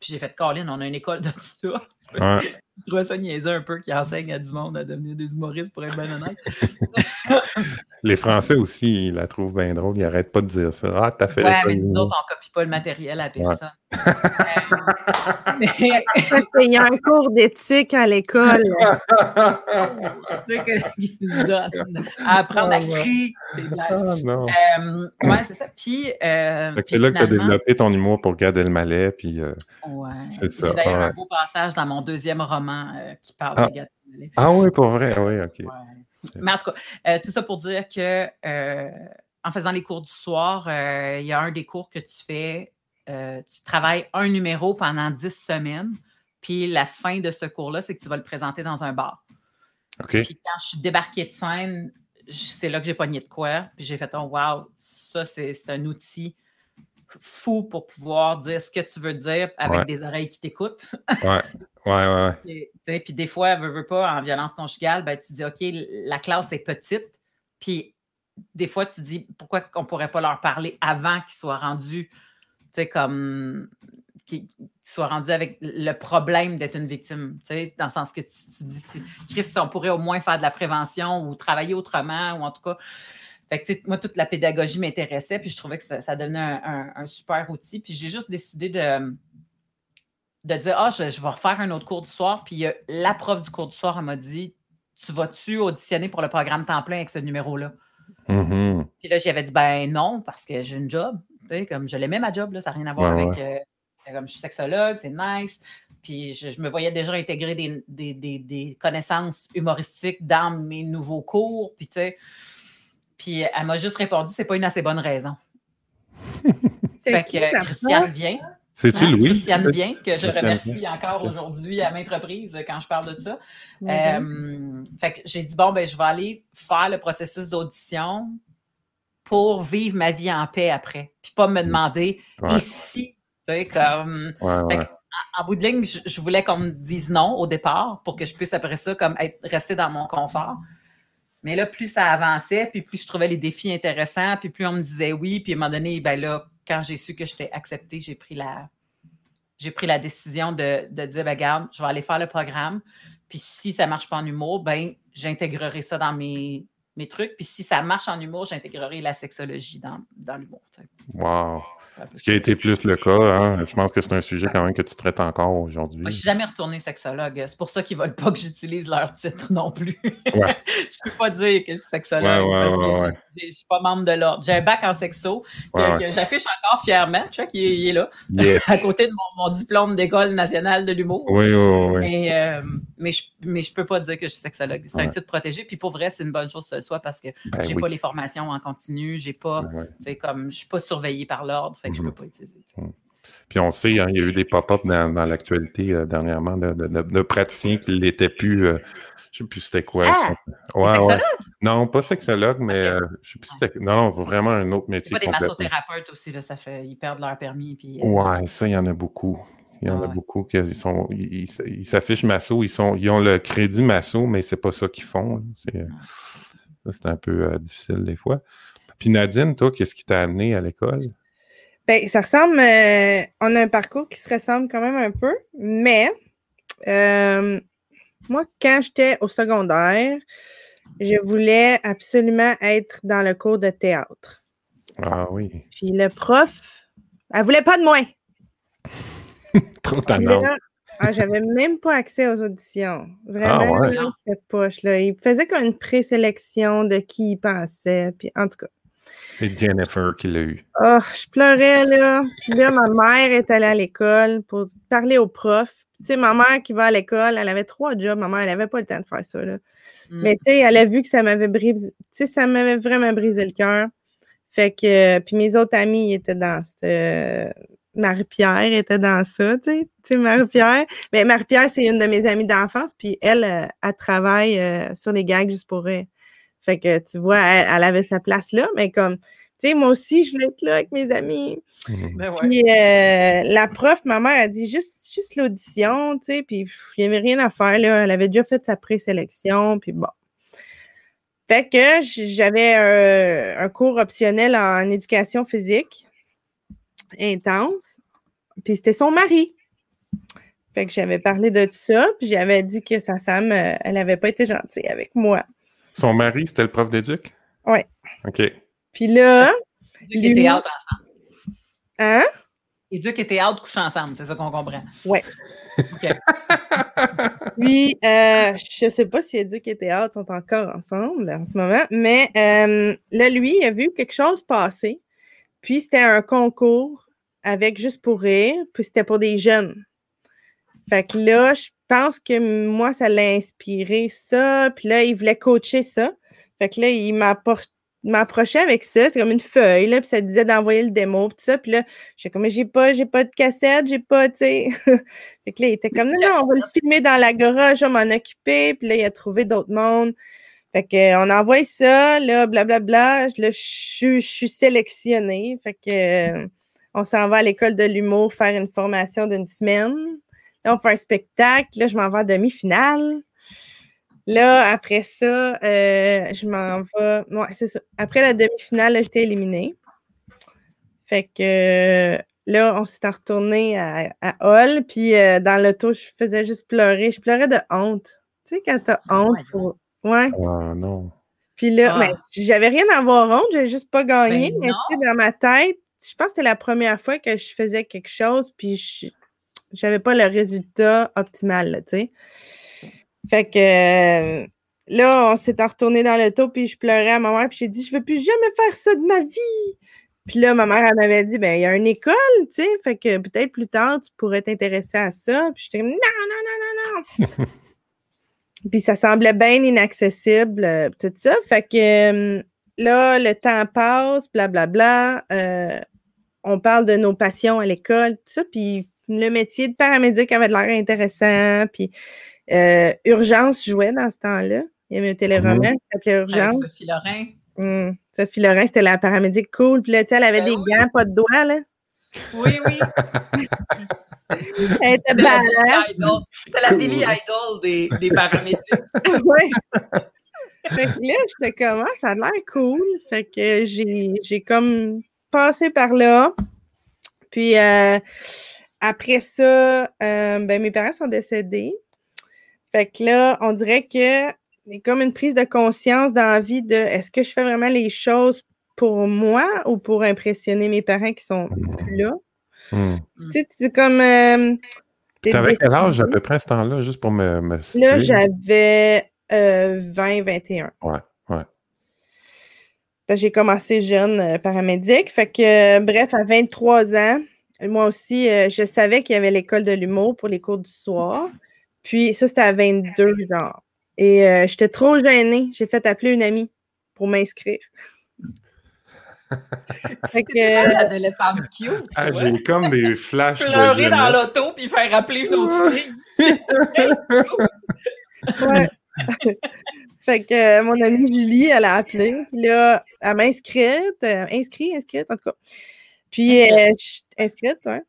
puis j'ai fait, Colin, on a une école de ça. je trouvais ça niaiseux un peu qui enseigne à du monde à devenir des humoristes pour être bien honnête. Les Français aussi, ils la trouvent bien drôle. Ils n'arrêtent pas de dire ça. Ah, t'as fait ouais, mais nous autres, on ne copie pas le matériel à personne. Il y a un cours d'éthique à l'école. tu sais qu'ils donnent à apprendre à crier. Ah, euh, ouais, c'est ça. Puis. Euh, c'est là que tu as développé ton humour pour garder le malais. Puis, euh, ouais. J'ai d'ailleurs un beau passage dans mon deuxième roman qui parle ah. de Gad Elmaleh. Ah oui, pour vrai, oui, OK. Mais en tout cas, euh, tout ça pour dire que euh, en faisant les cours du soir, euh, il y a un des cours que tu fais, tu travailles un numéro pendant 10 semaines, puis la fin de ce cours-là, c'est que tu vas le présenter dans un bar. Puis quand je suis débarquée de scène, c'est là que j'ai pogné de quoi, puis j'ai fait, oh wow, ça, c'est un outil fou pour pouvoir dire ce que tu veux dire avec des oreilles qui t'écoutent. ouais, ouais, ouais. Puis des fois, veux, veux pas, en violence conjugale, ben, tu dis, OK, la classe est petite, puis des fois, tu dis, pourquoi on pourrait pas leur parler avant qu'ils soient rendus, sais, comme qu'ils soient rendus avec le problème d'être une victime, tu sais, dans le sens que tu, dis, Chris, on pourrait au moins faire de la prévention ou travailler autrement, ou en tout cas, fait moi, toute la pédagogie m'intéressait, puis je trouvais que ça, donnait un, super outil. Puis j'ai juste décidé de, de dire Ah, je, vais refaire un autre cours du soir. Puis la prof du cours du soir, elle m'a dit Tu vas-tu auditionner pour le programme temps plein avec ce numéro-là? Mm-hmm. Puis là, j'avais dit Ben non, parce que j'ai une job. comme je l'aimais ma job, là, ça n'a rien à voir avec. Euh, comme je suis sexologue, c'est nice. Puis je, me voyais déjà intégrer des, des, connaissances humoristiques dans mes nouveaux cours. Puis tu sais. Puis elle m'a juste répondu, c'est pas une assez bonne raison. fait que Christiane vient. C'est-tu hein, Louis? Christiane vient, que je remercie encore aujourd'hui à maintes reprises quand je parle de ça. Euh, fait que j'ai dit, bon, ben, je vais aller faire le processus d'audition pour vivre ma vie en paix après. Puis pas me demander ici, tu sais, comme. en, bout de ligne, je, voulais qu'on me dise non au départ pour que je puisse après ça, comme être, rester dans mon confort. Mais là, plus ça avançait, puis plus je trouvais les défis intéressants, puis plus on me disait oui, puis à un moment donné, ben là, quand j'ai su que j'étais acceptée, j'ai pris la j'ai pris la décision de, dire, ben, regarde, je vais aller faire le programme. Puis si ça ne marche pas en humour, ben j'intégrerai ça dans mes, mes trucs. Puis si ça marche en humour, j'intégrerai la sexologie dans, dans l'humour. Wow! Ce qui a été plus le cas, hein. je pense que c'est un sujet quand même que tu traites encore aujourd'hui. Moi, je suis jamais retourné sexologue. C'est pour ça qu'ils ne veulent pas que j'utilise leur titre non plus. je ne peux pas dire que je suis sexologue parce que je ne suis pas membre de l'ordre. J'ai un bac en sexo que, j'affiche encore fièrement. Tu vois qu'il est, là, à côté de mon, diplôme d'école nationale de l'humour. Oui, oui, oui. Euh, mais je ne peux pas dire que je suis sexologue. C'est un titre protégé. Puis pour vrai, c'est une bonne chose que ce soit parce que ben je n'ai pas les formations en continu. J'ai pas, comme, je ne suis pas surveillée par l'ordre fait que je ne peux pas utiliser. Mhm. Puis on sait, hein, il y a eu des pop-up dans, l'actualité euh, dernièrement de, praticiens qui l'étaient plus. Euh, je ne sais plus c'était quoi. Ah, ouais, Non, pas sexologue, mais euh, je sais plus c'était. Non, non, vraiment un autre métier. Pas des massothérapeutes aussi, là, ça fait. Ils perdent leur permis. Puis, Ouais, ça, il y en a beaucoup. Il y en a beaucoup qui sont, ils s'affichent masso, ils, sont, ils ont le crédit masso, mais c'est pas ça qu'ils font. C'est un peu difficile des fois. Puis Nadine, toi, qu'est-ce qui t'a amené à l'école? Ben, ça ressemble. Euh, on a un parcours qui se ressemble quand même un peu, mais euh, moi, quand j'étais au secondaire, je voulais absolument être dans le cours de théâtre. Ah oui. Puis le prof, elle voulait pas de moi. Trop tannant. Ah, j'avais même pas accès aux auditions. Vraiment, ah, ouais. poche, là. Il faisait comme une présélection de qui il pensait. Puis en tout cas. C'est Jennifer qui l'a eu. Oh, je pleurais, là. Puis là, ma mère est allée à l'école pour parler au prof. Tu sais, ma mère qui va à l'école, elle avait trois jobs. Ma mère, elle n'avait pas le temps de faire ça, là. Mm. Mais tu sais, elle a vu que ça m'avait brisé. Tu sais, ça m'avait vraiment brisé le cœur. Fait que, puis mes autres amis étaient dans cette. Marie-Pierre était dans ça, tu sais, Marie-Pierre. Mais Marie-Pierre, c'est une de mes amies d'enfance, puis elle, euh, elle, travaille euh, sur les gags juste pour elle. Fait que tu vois, elle, avait sa place là, mais comme, tu sais, moi aussi, je voulais être là avec mes amis. Mmh. Ben puis euh, la prof, ma mère a dit juste, juste l'audition, tu sais, puis il n'y avait rien à faire, là. Elle avait déjà fait sa présélection, puis bon. Fait que j'avais un, cours optionnel en éducation physique intense, puis c'était son mari. Fait que j'avais parlé de ça, puis j'avais dit que sa femme, euh, elle n'avait pas été gentille avec moi. Son mari, c'était le prof d'éduc? Oui. OK. Puis là. Éduc et théâtre ensemble. Hein? Éduc et théâtre couchent ensemble, c'est ça qu'on comprend. Oui. OK. Puis, euh, je ne sais pas si Éduc et théâtre sont encore ensemble en ce moment, mais euh, là, lui, il a vu quelque chose passer. Puis, c'était un concours avec Juste pour rire, puis c'était pour des jeunes. Fait que là, je pense que moi, ça l'a inspiré ça. Puis là, il voulait coacher ça. Fait que là, il m'approchait avec ça. C'est comme une feuille, là, puis ça disait d'envoyer le démo, puis ça. Puis là, j'ai comme, j'ai pas, j'ai pas de cassette, j'ai pas, tu sais. fait que là, il était comme, non, non, on va le filmer dans la garage, je vais m'en occuper. Puis là, il a trouvé d'autres mondes. Fait qu'on envoie ça, là, blablabla. Bla, bla. Je, je suis sélectionnée. Fait que on s'en va à l'école de l'humour faire une formation d'une semaine. Là, on fait un spectacle. Là, je m'en vais en demi-finale. Là, après ça, euh, je m'en vais. Ouais, c'est ça. Après la demi-finale, j'étais éliminée. Fait que là, on s'est retourné à, à Hall. Puis euh, dans l'auto, je faisais juste pleurer. Je pleurais de honte. Tu sais, quand t'as oh honte, pour... ouais. Ah non. Puis là, ah. j'avais rien à avoir honte, j'avais juste pas gagné. Ben mais tu sais, dans ma tête, je pense que c'était la première fois que je faisais quelque chose, puis je n'avais pas le résultat optimal, tu sais. Fait que euh, là, on s'est retourné dans le taux, puis je pleurais à ma mère, puis j'ai dit, je veux plus jamais faire ça de ma vie. Puis là, ma mère, elle m'avait dit, ben, il y a une école, tu sais, fait que peut-être plus tard, tu pourrais t'intéresser à ça. Puis j'étais comme, non, non, non, non, non. puis ça semblait bien inaccessible, euh, tout ça. Fait que euh, là, le temps passe, blablabla. Bla, bla, euh, on parle de nos passions à l'école, tout ça. Puis le métier de paramédic avait de l'air intéressant. Puis euh, Urgence jouait dans ce temps-là. Il y avait un téléroman mhm. qui s'appelait Urgence. Sophie Lorrain. Hum, Sophie Lorrain, c'était la paramédic cool. Puis là, tu sais, elle avait ben des gants, pas de doigts, là. Oui, oui. elle était badass. C'était la Billy Idol des, des paramédics. oui. Fait que là, j'étais comme, ah, ça a l'air cool. Fait que j'ai comme passé par là. Puis euh, après ça, euh, ben, mes parents sont décédés. Fait que là, on dirait que c'est comme une prise de conscience dans la vie de est-ce que je fais vraiment les choses pour moi ou pour impressionner mes parents qui sont plus là? Hmm. Tu sais, c'est comme. Euh, T'avais quel âge à peu près à ce temps-là, juste pour me. me là, j'avais 20, 21. Ouais, ouais. J'ai commencé jeune euh, paramédic. Fait que, bref, à 23 ans, moi aussi, euh, je savais qu'il y avait l'école de l'humour pour les cours du soir. Puis ça, c'était à 22, genre. Et euh, j'étais trop gênée. J'ai fait appeler une amie pour m'inscrire. Fait que. L'adolescent cute. Ah, j'ai comme des flashs. Pleurer dans l'auto puis faire appeler une autre fille. ouais. fait que euh, mon amie Julie, elle a appelé. Puis là, elle m'a inscrite. Euh, inscrite, inscrite, en tout cas. Puis, inscrite, euh, inscrite ouais.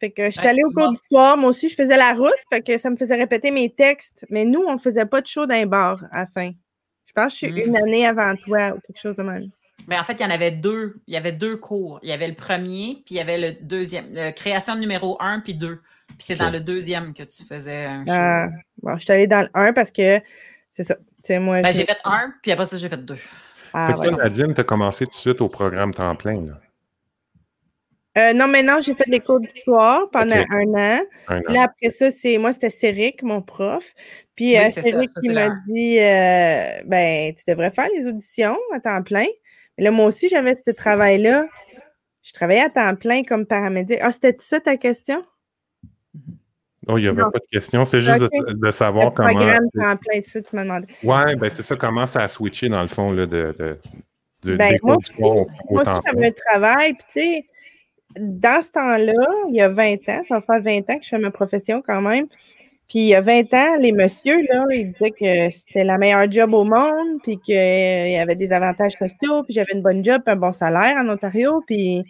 Fait que je suis allée au cours du soir. Moi aussi, je faisais la route. Fait que ça me faisait répéter mes textes. Mais nous, on ne faisait pas de show d'un bar à la fin. Je pense que je suis une hmm. année avant toi ou quelque chose de même. Mais en fait, il y en avait deux. Il y avait deux cours. Il y avait le premier, puis il y avait le deuxième. création numéro un, puis deux. Puis c'est dans le deuxième que tu faisais un show. Ah, bon, je suis allée dans le un parce que c'est ça. Moi, ben, j'ai fait un, puis après ça, j'ai fait deux. Ah, fait que Nadine, tu as commencé tout de suite au programme temps plein. Là. Euh, non, maintenant, j'ai fait des cours du soir pendant un, an. Là, après ça, c'est moi, c'était Céric, mon prof. Puis euh, Céric qui m'a dit euh, ben, tu devrais faire les auditions à temps plein. Là, moi aussi, j'avais ce travail-là. Je travaillais à temps plein comme paramédic. Ah, c'était ça ta question? Oh, il n'y avait pas de question, c'est juste de, savoir comment. Programme plein ça, tu. Oui, ben c'est ça, comment ça a switché dans le fond là, de, de, de ben, moi, au, moi aussi, j'avais un travail, puis tu sais, dans ce temps-là, il y a 20 ans, ça va faire 20 ans que je fais ma profession quand même. Puis il y a 20 ans, les messieurs, là, ils disaient que c'était la meilleure job au monde, puis qu'il y avait des avantages sociaux, puis j'avais une bonne job, un bon salaire en Ontario, puis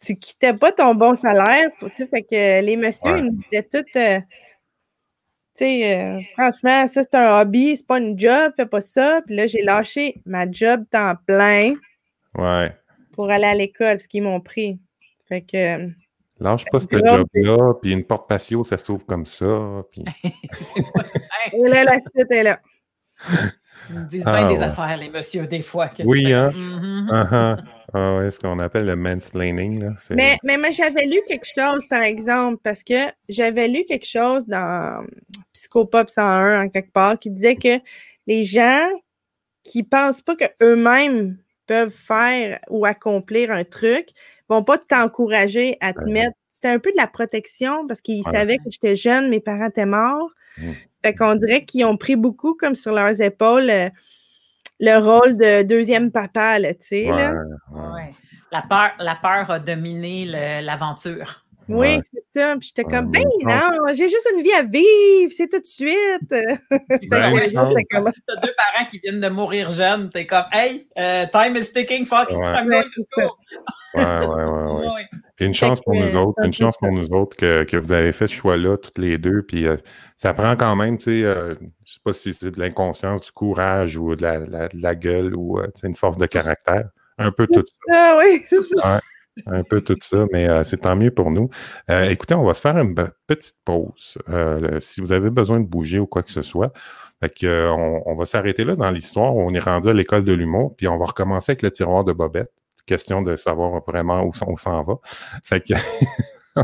tu quittais pas ton bon salaire. Tu fait que les messieurs, ils nous disaient tout, euh, tu sais, euh, franchement, ça c'est un hobby, c'est pas une job, fais pas ça. Puis là, j'ai lâché ma job temps plein ouais. pour aller à l'école, parce qu'ils m'ont pris. Fait que. Lâche pas ce job-là, puis une porte patio, ça s'ouvre comme ça. Puis... Et là, la suite est là. Ils disent bien des ah, affaires, les messieurs, des fois. oui, hein? Mm-hmm. Ah oui, ce qu'on appelle le mansplaining. Là. Mais, mais moi, j'avais lu quelque chose, par exemple, parce que j'avais lu quelque chose dans Psychopop 101, en quelque part, qui disait que les gens qui pensent pas qu'eux-mêmes peuvent faire ou accomplir un truc vont pas t'encourager à te mettre. C'était un peu de la protection parce qu'ils savaient que j'étais jeune, mes parents étaient morts. Mmh. Fait qu'on dirait qu'ils ont pris beaucoup comme sur leurs épaules euh, le rôle de deuxième papa, tu sais. La, peur, la peur a dominé l'aventure. Oui, c'est ça. Puis j'étais comme, ben non, j'ai juste une vie à vivre, c'est tout de suite. T'as deux parents qui viennent de mourir jeunes, t'es comme, hey, uh, time is ticking, fuck, I'm going to school. Ouais, ouais, ouais. ouais. une chance pour nous autres, une chance pour nous autres que, vous avez fait ce choix-là, toutes les deux. Puis euh, ça prend quand même, tu sais, euh, je sais pas si c'est de l'inconscience, du courage ou de la, gueule ou euh, une force de caractère. Un peu tout ça. Ah oui. Un peu tout ça, mais c'est tant mieux pour nous. écoutez, on va se faire une petite pause. si vous avez besoin de bouger ou quoi que ce soit, on, on, va s'arrêter là dans l'histoire. On est rendu à l'école de l'humour, puis on va recommencer avec le tiroir de Bobette question de savoir vraiment où on s'en va. Fait que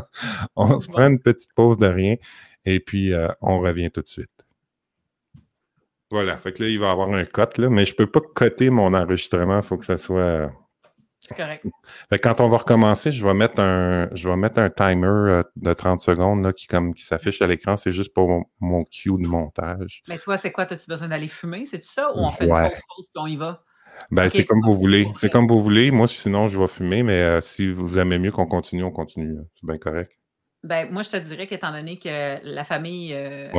on se prend une petite pause de rien et puis euh, on revient tout de suite. Voilà, fait que là, il va y avoir un cut, là, mais je ne peux pas coter mon enregistrement, il faut que ça soit. C'est correct. Fait quand on va recommencer, je vais mettre un, je vais mettre un timer euh, de 30 secondes là, qui, comme, qui s'affiche à l'écran. C'est juste pour mon, cue de montage. Mais toi, c'est quoi? As-tu besoin d'aller fumer? C'est ça? Ou on fait une pause et on y va? Ben, c'est comme vous voulez. C'est comme vous voulez. Moi, sinon, je vais fumer, mais euh, si vous aimez mieux qu'on continue, on continue. C'est bien correct. Ben, moi, je te dirais qu'étant donné que la famille euh,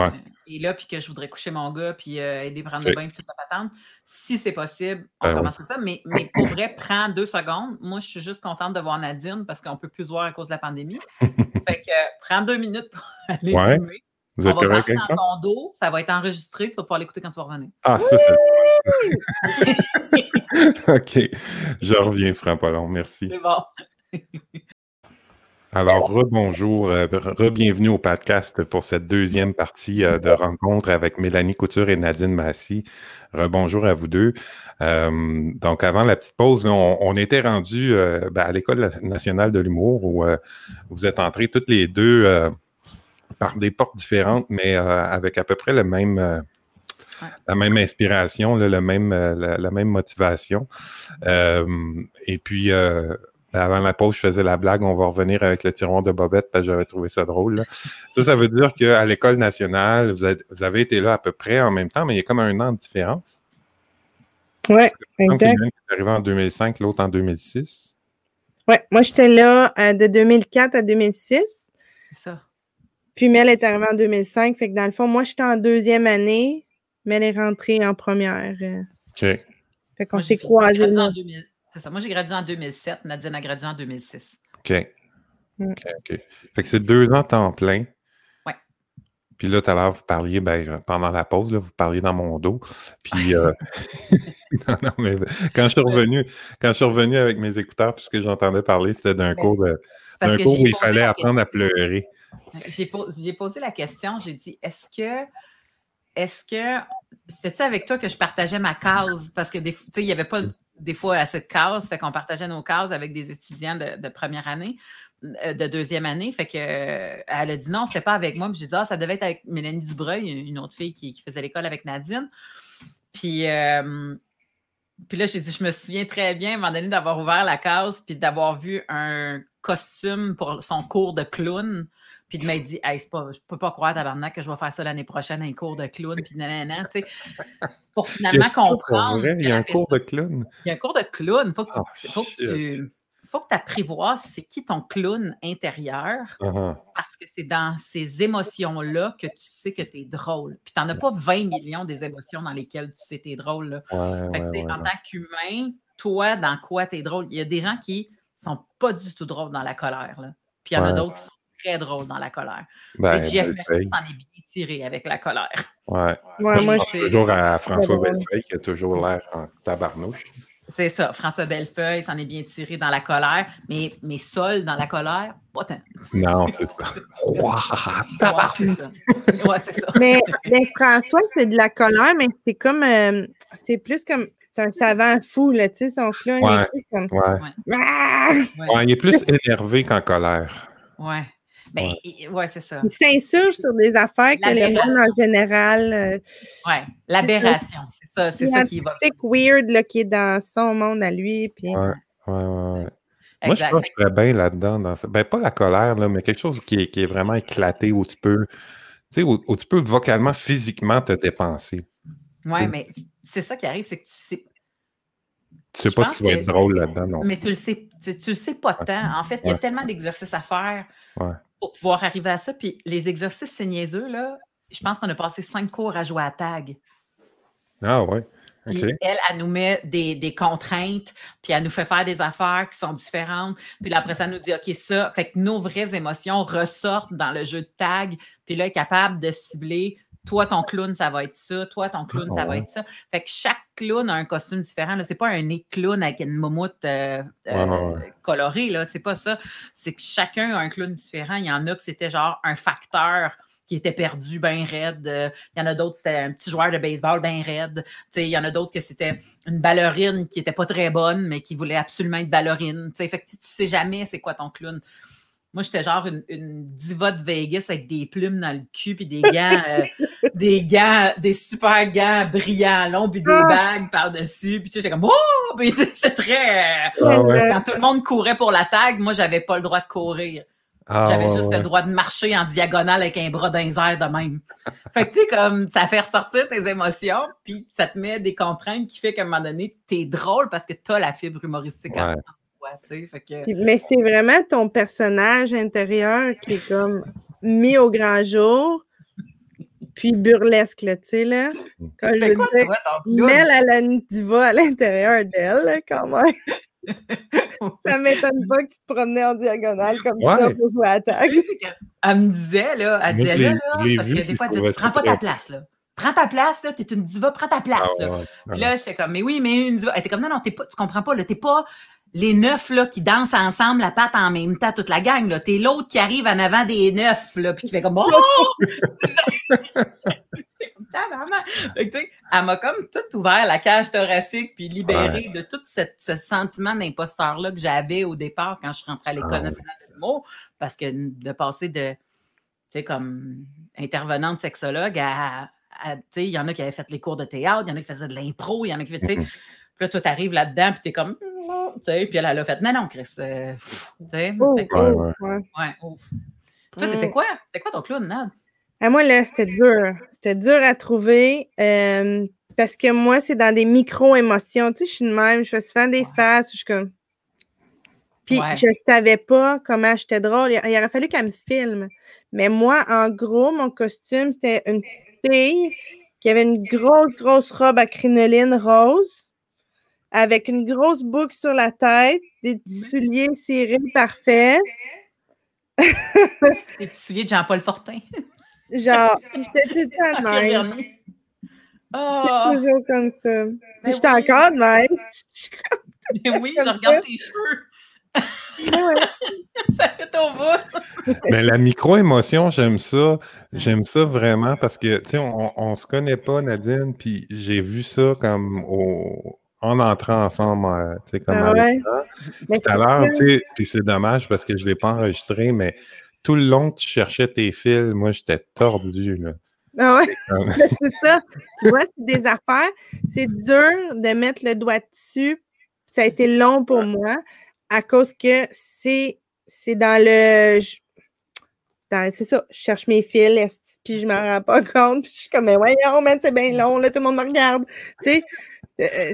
est là, puis que je voudrais coucher mon gars, puis euh, aider à prendre le bain, puis toute la patente, si c'est possible, on ben commencerait ça. Mais, mais pour vrai, prends deux secondes. Moi, je suis juste contente de voir Nadine parce qu'on ne peut plus voir à cause de la pandémie. fait que prends deux minutes pour aller fumer. Vous êtes correct avec ça? Dans ton dos, ça va être enregistré, tu vas pouvoir l'écouter quand tu vas revenir. Ah, ça, c'est. OK. Je reviens, ce sera pas long. Merci. C'est bon. Alors, rebonjour, euh, re-bienvenue au podcast pour cette deuxième partie euh, de rencontre avec Mélanie Couture et Nadine Massy. Rebonjour à vous deux. Euh, donc, avant la petite pause, on, était rendus ben, à l'École nationale de l'humour où vous êtes entrés toutes les deux par des portes différentes, mais avec à peu près le même la même inspiration, le même, la, même motivation. Euh, et puis, euh, avant la pause, je faisais la blague, on va revenir avec le tiroir de Bobette parce que j'avais trouvé ça drôle. Ça, ça veut dire qu'à l'École nationale, vous, avez été là à peu près en même temps, mais il y a comme un an de différence. Oui, exact. est arrivé en 2005, l'autre en 2006. Oui, moi, j'étais là de 2004 à 2006. C'est ça. Puis Mel est arrivée en 2005. Fait que dans le fond, moi, j'étais en deuxième année mais elle est rentrée en première. Euh. OK. Fait qu'on s'est croisés. C'est ça. Moi, j'ai gradué en 2007. Nadine a gradué en 2006. OK. Mm. OK, OK. Fait que c'est deux ans temps plein. Oui. Puis là, tout à l'heure, vous parliez, ben, pendant la pause, là, vous parliez dans mon dos. Puis, euh, non, non, mais quand je suis revenu, quand je suis revenu avec mes écouteurs, tout ce que j'entendais parler, c'était d'un cours, de, d'un cours où il fallait apprendre à pleurer. J'ai posé la question, j'ai dit, est-ce que est-ce que c'était-tu avec toi que je partageais ma case? Parce que des il n'y avait pas des fois assez de cases, fait qu'on partageait nos cases avec des étudiants de, première année, euh, de deuxième année. Fait que elle a dit non, c'était pas avec moi. Puis j'ai dit, ah, ça devait être avec Mélanie Dubreuil, une autre fille qui, faisait l'école avec Nadine. Puis, euh, puis là, j'ai dit, je me souviens très bien, à d'avoir ouvert la case puis d'avoir vu un costume pour son cours de clown puis de m'être dit, hey, pas, je peux pas croire, tabarnak, que je vais faire ça l'année prochaine, un cours de clown, puis nanana, tu sais, pour finalement comprendre. il y a un cours de clown? Il y a un cours de clown. Il faut que tu, oh, faut que tu faut que tu apprivoises c'est qui ton clown intérieur uh-huh. parce que c'est dans ces émotions-là que tu sais que tu es drôle. Puis tu n'en as pas 20 millions des émotions dans lesquelles tu sais que tu es drôle. fait en tant qu'humain, toi, dans quoi tu es drôle? Il y a des gens qui sont pas du tout drôles dans la colère. Là. Puis il y en a d'autres qui sont très drôle dans la colère. Ben, Jeff Mercier s'en est bien tiré avec la colère. Ouais. moi, je pense toujours à François Bellefeuille qui a toujours l'air en tabarnouche. C'est ça. François Bellefeuille s'en est bien tiré dans la colère, mais, mais seul dans la colère, pas tant. Non, c'est ça. ouais, c'est ça. Mais, François, c'est de la colère, mais c'est comme. Euh, c'est plus comme. C'est un savant fou, là, tu sais, son clown. Ouais, il est comme. Ouais. ouais. il est plus énervé qu'en colère. Ouais. Ben, ouais, c'est ça. Il s'insurge sur des affaires que le monde en général. Euh, oui, l'aberration, c'est ça, c'est ça qui va. C'est weird là, qui est dans son monde à lui. Puis... Ouais, ouais, ouais. Moi, je pense que je serais bien là-dedans. Dans Ben, pas la colère, là, mais quelque chose qui est, qui est vraiment éclaté où tu peux. Tu sais, où, tu peux vocalement, physiquement te dépenser. Oui, mais c'est ça qui arrive, c'est que tu sais. Tu sais pas si tu vas être drôle là-dedans, non. Mais tu le sais, tu, le sais pas tant. En fait, il y a tellement d'exercices à faire. Ouais pour pouvoir arriver à ça. Puis les exercices, c'est niaiseux, là. Je pense qu'on a passé cinq cours à jouer à tag. Ah ouais. Puis elle, elle nous met des, contraintes, puis elle nous fait faire des affaires qui sont différentes. Puis là, après ça, elle nous dit, OK, ça. Fait que nos vraies émotions ressortent dans le jeu de tag. Puis là, elle est capable de cibler toi, ton clown, ça va être ça. Toi, ton clown, ça va être ça. Fait que chaque clown a un costume différent. C'est pas un nez clown avec une moumoute euh, euh, colorée. Là. C'est pas ça. C'est que chacun a un clown différent. Il y en a que c'était genre un facteur qui était perdu bien raide. Il y en a d'autres, c'était un petit joueur de baseball bien raide. il y en a d'autres que c'était une ballerine qui était pas très bonne, mais qui voulait absolument être ballerine. fait que tu sais jamais c'est quoi ton clown. Moi, j'étais genre une, diva de Vegas avec des plumes dans le cul puis des gants, euh, des gants, des super gants brillants longs puis des ah! bagues par-dessus. Puis j'étais comme oh, puis j'étais très. Euh, ah quand tout le monde courait pour la tag, moi, j'avais pas le droit de courir. Ah j'avais juste le droit de marcher en diagonale avec un bras d'un de même. Fait que tu sais, comme ça fait ressortir tes émotions, puis ça te met des contraintes qui fait qu'à un moment donné, t'es drôle parce que t'as la fibre humoristique mais c'est vraiment ton personnage intérieur qui est comme mis au grand jour, puis burlesque, tu sais, là. Quand je quoi, dis, Mel, elle a une diva à l'intérieur d'elle, quand même. ça m'étonne pas que tu te promenais en diagonale comme ça pour jouer à tag. Elle me disait, là, elle disait, là, là parce que des fois, elle disait, tu prends pas ta place, là prends ta place, là, t'es une diva, prends ta place. Ah là. Puis là, j'étais comme, mais oui, mais une diva. Elle était comme, non, non, t'es pas, tu comprends pas, là, t'es pas les neufs là, qui dansent ensemble la patte en même temps, toute la gang. Là. T'es l'autre qui arrive en avant des neufs, là, puis qui fait comme Oh! elle m'a comme tout ouvert la cage thoracique puis libéré de tout ce sentiment d'imposteur-là que j'avais au départ quand je rentrais à l'école ah nationale de l'humour. Parce que de passer de, tu sais, comme intervenante sexologue à, tu sais, il y en a qui avaient fait les cours de théâtre, il y en a qui faisaient de l'impro, il y en a qui, tu sais, puis là, toi, t'arrives là-dedans, puis t'es comme, sais, puis elle, elle a fait, non, non, Chris, euh, tu sais. Oh, ouais, ouais. ouais Toi, t'étais mm. quoi? C'était quoi ton clown, Nad? Ah, moi, là, c'était dur. C'était dur à trouver euh, parce que moi, c'est dans des micro-émotions. Tu sais, je suis de même, je fais souvent des faces, je suis comme. Puis je ne savais pas comment j'étais drôle. Il, il aurait fallu qu'elle me filme. Mais moi, en gros, mon costume, c'était une petite fille qui avait une grosse, grosse robe à crinoline rose avec une grosse boucle sur la tête, des petits souliers serrés parfaits. des petits souliers de Jean-Paul Fortin. Genre, j'étais tout le temps de même. Oh. toujours comme ça. Ben j'étais encore de même. Mais oui, je regarde tes cheveux. ça fait ton bout. Mais la micro-émotion, j'aime ça. J'aime ça vraiment parce que, tu sais, on, on se connaît pas, Nadine, puis j'ai vu ça comme au, en entrant ensemble, euh, tu sais, comme ah Tout à l'heure, tu sais, puis c'est dommage parce que je ne l'ai pas enregistré, mais tout le long que tu cherchais tes fils, moi, j'étais tordu, là. Ah ouais, c'est ça. Tu vois, c'est des affaires. C'est dur de mettre le doigt dessus. Ça a été long pour moi à cause que c'est, c'est dans le. C'est ça, je cherche mes fils, puis je ne m'en rends pas compte. Puis je suis comme, mais voyons, man, c'est bien long, là, tout le monde me regarde. Tu sais, euh,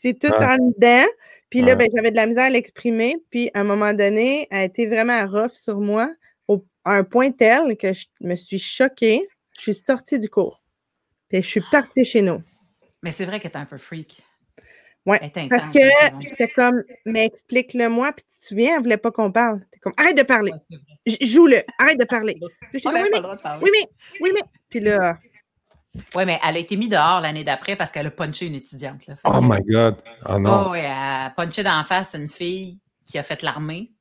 c'est tout en dedans. Puis là, ben, j'avais de la misère à l'exprimer. Puis à un moment donné, elle a été vraiment rough sur moi, à un point tel que je me suis choquée. Je suis sortie du cours. Puis je suis partie chez nous. Mais c'est vrai qu'elle était un peu freak. Oui, parce que j'étais comme, mais explique-le-moi, puis tu te souviens, elle ne voulait pas qu'on parle. T'es comme, arrête de parler. Joue-le, arrête de parler. oui, mais, oui, mais, oui, mais. Puis là, oui, mais elle a été mise dehors l'année d'après parce qu'elle a punché une étudiante. Oh my God! Oh non! Oh, oui, elle a punché d'en face une fille qui a fait l'armée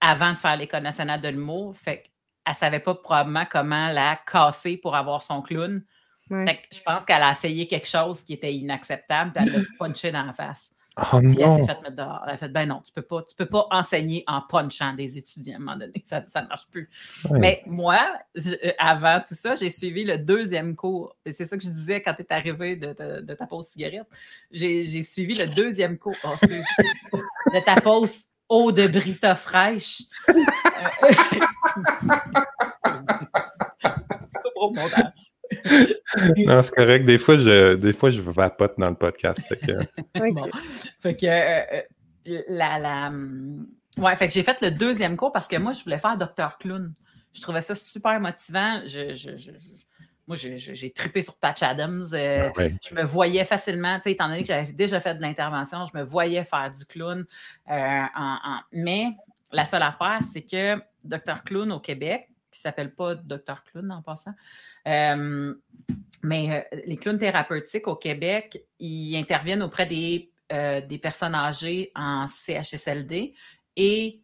avant de faire l'École nationale de l'humour. Fait qu'elle ne savait pas probablement comment la casser pour avoir son clown. Fait que je pense qu'elle a essayé quelque chose qui était inacceptable, puis elle l'a punché d'en face. Oh elle s'est fait mettre dehors. Elle a fait ben non, tu peux pas, tu peux pas enseigner en punchant des étudiants à un moment donné. Ça ne marche plus. Mais moi, euh, avant tout ça, j'ai suivi le deuxième cours. Et c'est ça que je disais quand tu es arrivé de, de, ta pause cigarette. J'ai suivi le deuxième cours oh, de ta pause eau de Brita fraîche. montage. non, c'est correct. Des fois, je, des fois, je vapote dans le podcast. Fait que, fait que euh, euh, la, la, hum, Ouais, fait que j'ai fait le deuxième cours parce que moi, je voulais faire Docteur Clown. Je trouvais ça super motivant. Je, je, moi, j'ai trippé sur Patch Adams. Euh, ah je me voyais facilement, étant donné que j'avais déjà fait de l'intervention, je me voyais faire du clown. Euh, mais la seule affaire, c'est que Dr. Clown au Québec, qui ne s'appelle pas Dr. Clown en passant, euh, mais les clowns thérapeutiques au Québec, ils interviennent auprès des, des personnes âgées en CHSLD et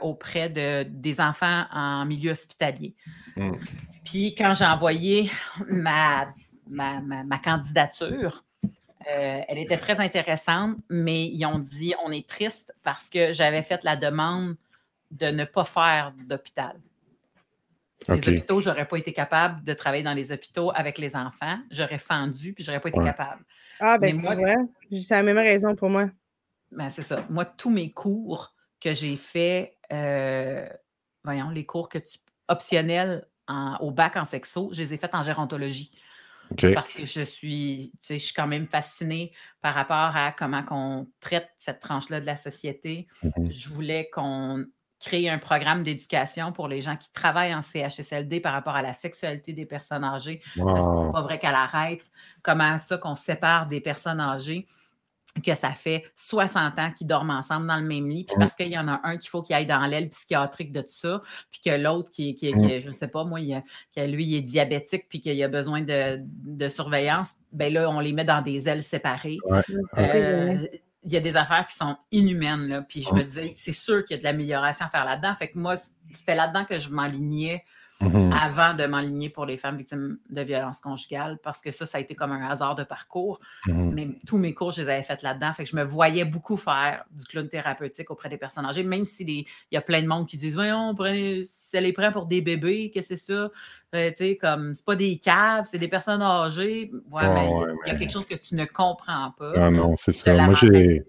auprès de, des enfants en milieu hospitalier. Mm. Puis quand j'ai envoyé ma, ma, candidature, euh, elle était très intéressante, mais ils ont dit on est triste parce que j'avais fait la demande de ne pas faire d'hôpital. Les hôpitaux, je n'aurais pas été capable de travailler dans les hôpitaux avec les enfants. J'aurais fendu, puis je n'aurais pas été capable. Ah, ben moi, c'est la même raison pour moi. Ben, c'est ça. Moi, tous mes cours que j'ai faits, euh, voyons, les cours que tu, optionnels au bac en sexo, je les ai faites en gérontologie. Parce que je suis, je suis quand même fascinée par rapport à comment on traite cette tranche-là de la société. Mm-hmm. Je voulais qu'on crée un programme d'éducation pour les gens qui travaillent en CHSLD par rapport à la sexualité des personnes âgées? Parce que c'est pas vrai qu'elle arrête. Comment ça qu'on sépare des personnes âgées? que ça fait 60 ans qu'ils dorment ensemble dans le même lit, puis parce qu'il y en a un qu'il faut qu'il aille dans l'aile psychiatrique de tout ça, puis que l'autre qui, qui, qui, je ne sais pas, moi, il lui, il est diabétique, puis qu'il a besoin de, surveillance, ben là, on les met dans des ailes séparées. Euh, il y a des affaires qui sont inhumaines, là, puis je me dis, c'est sûr qu'il y a de l'amélioration à faire là-dedans. Fait que moi, c'était là-dedans que je m'alignais Mm-hmm. avant de m'enligner pour les femmes victimes de violences conjugales parce que ça, ça a été comme un hasard de parcours. Mm-hmm. Mais tous mes cours, je les avais faits là-dedans. Fait que je me voyais beaucoup faire du clown thérapeutique auprès des personnes âgées, même s'il il y a plein de monde qui disent Voyons, ça les prend pour des bébés, qu'est-ce que c'est ça? Euh, tu sais, comme c'est pas des caves, c'est des personnes âgées. Ouais, mais il y a quelque chose que tu ne comprends pas. Ah non, c'est ça. Moi, j'ai.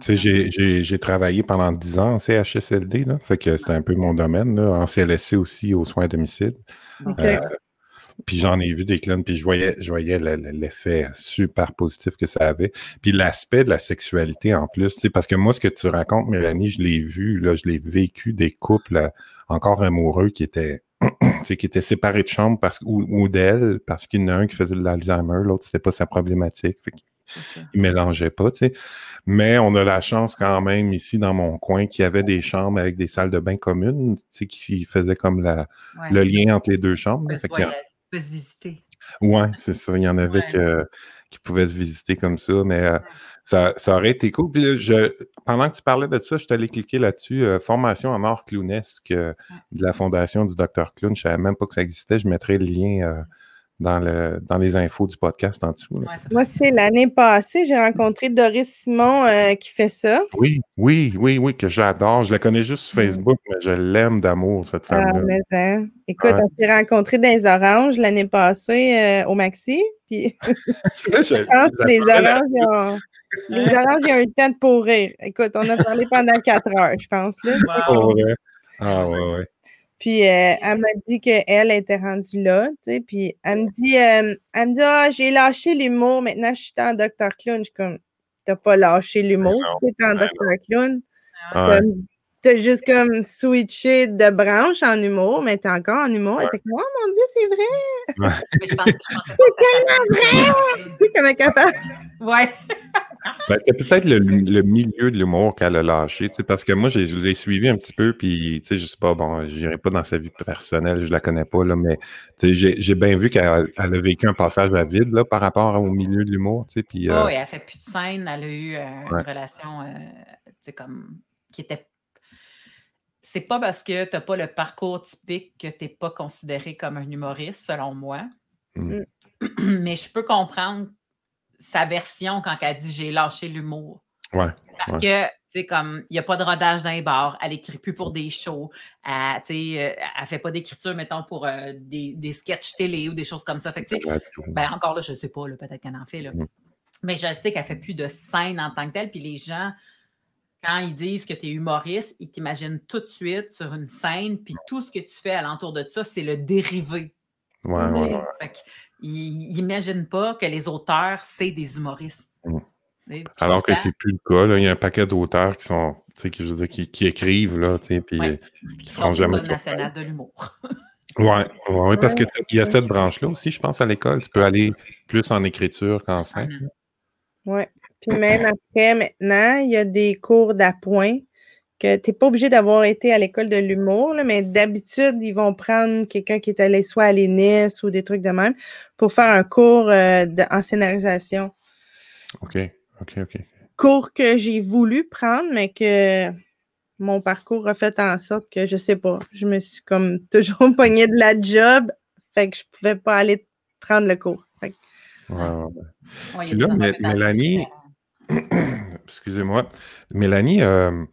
J'ai travaillé pendant 10 ans en CHSLD, là, fait que c'est un peu mon domaine, là, en CLSC aussi, aux soins à domicile. Euh, puis j'en ai vu des clones, puis je voyais, je voyais l'effet super positif que ça avait. Puis l'aspect de la sexualité en plus, parce que moi, ce que tu racontes, Mélanie, je l'ai vu, là, je l'ai vécu des couples euh, encore amoureux qui étaient qui étaient séparés de chambre parce, ou, d'elle, parce qu'il y en a un qui faisait de l'Alzheimer, l'autre, c'était pas sa problématique. Fait ils ne mélangeaient pas, tu sais. Mais on a la chance quand même ici dans mon coin qu'il y avait des chambres avec des salles de bain communes, tu sais, qui faisaient comme la, le lien entre les deux chambres. Peut, se visiter. Oui, c'est ça. Il y en avait qui pouvaient se visiter comme ça, mais euh, ça, ça, aurait été cool. Puis je, pendant que tu parlais de ça, je suis allé cliquer là-dessus. Euh, formation en art clownesque euh, de la fondation du Dr. Clown. Je ne savais même pas que ça existait. Je mettrai le lien dans, le, dans les infos du podcast en dessous. Moi, c'est l'année passée, j'ai rencontré Doris Simon euh, qui fait ça. Oui, oui, oui, oui, que j'adore. Je la connais juste sur. Facebook, mais je l'aime d'amour, cette ah, femme-là. Hein. Écoute, on s'est rencontrés dans les Oranges l'année passée euh, au Maxi. Puis je pense que les Oranges, ont... les Oranges, ont eu le temps de pourrir. Écoute, on a parlé pendant quatre heures, je pense. Là. Ah, ouais, ouais. Puis euh, elle m'a dit qu'elle était rendue là, tu sais, puis elle me dit, euh, elle me dit, ah, j'ai lâché l'humour, maintenant je suis en Dr. Clown. Je suis comme, t'as pas lâché l'humour, tu es en Dr. Clown. Ah t'as juste comme switché de branche en humour, mais t'es encore en humour. Elle était comme, oh mon Dieu, c'est vrai! c'est tellement vrai! Tu sais, comme capable. Ouais. Ben, c'est peut-être le, milieu de l'humour qu'elle a lâché, parce que moi, je l'ai suivi un petit peu, puis, tu sais, je sais pas, bon, je n'irai pas dans sa vie personnelle, je la connais pas, là, mais j'ai bien vu qu'elle a vécu un passage à vide, là, par rapport au milieu de l'humour, tu sais, puis... Euh... Oh, et elle fait plus de scène, elle a eu euh, une relation, euh, tu sais, comme, qui était c'est pas parce que tu n'as pas le parcours typique que tu n'es pas considéré comme un humoriste, selon moi. Mmh. Mais je peux comprendre sa version quand elle dit j'ai lâché l'humour. Ouais, parce que, tu sais, comme, il n'y a pas de rodage dans les bars, elle n'écrit plus pour des shows, elle ne euh, elle fait pas d'écriture, mettons, pour euh, des, des sketchs télé ou des choses comme ça. Fait que, ben, encore là, je ne sais pas, peut-être qu'elle en fait, là. Mmh. Mais je sais qu'elle fait plus de scène en tant que telle, puis les gens quand ils disent que tu es humoriste, ils t'imaginent tout de suite sur une scène, puis tout ce que tu fais alentour de ça, c'est le dérivé. Ouais, ouais, ils n'imaginent pas que les auteurs, c'est des humoristes. Mm. Alors que c'est plus le cas. Il y a un paquet d'auteurs qui sont, qui, qui, écrivent, là, puis qui, qui seront jamais. national de l'humour. Oui, ouais, parce qu'il y a cette branche-là aussi, je pense, à l'école. Tu peux aller plus en écriture qu'en scène. Oui. Puis même après, maintenant, il y a des cours d'appoint que tu n'es pas obligé d'avoir été à l'école de l'humour, mais d'habitude, ils vont prendre quelqu'un qui est allé soit à l'ENIS ou des trucs de même pour faire un cours euh, en scénarisation. OK, OK, OK. Cours que j'ai voulu prendre, mais que mon parcours a fait en sorte que je sais pas, je me suis comme toujours pognée de la job, fait que je pouvais pas aller prendre le cours. Ouais, ouais. Puis là, Mélanie, excusez-moi, Mélanie, euh,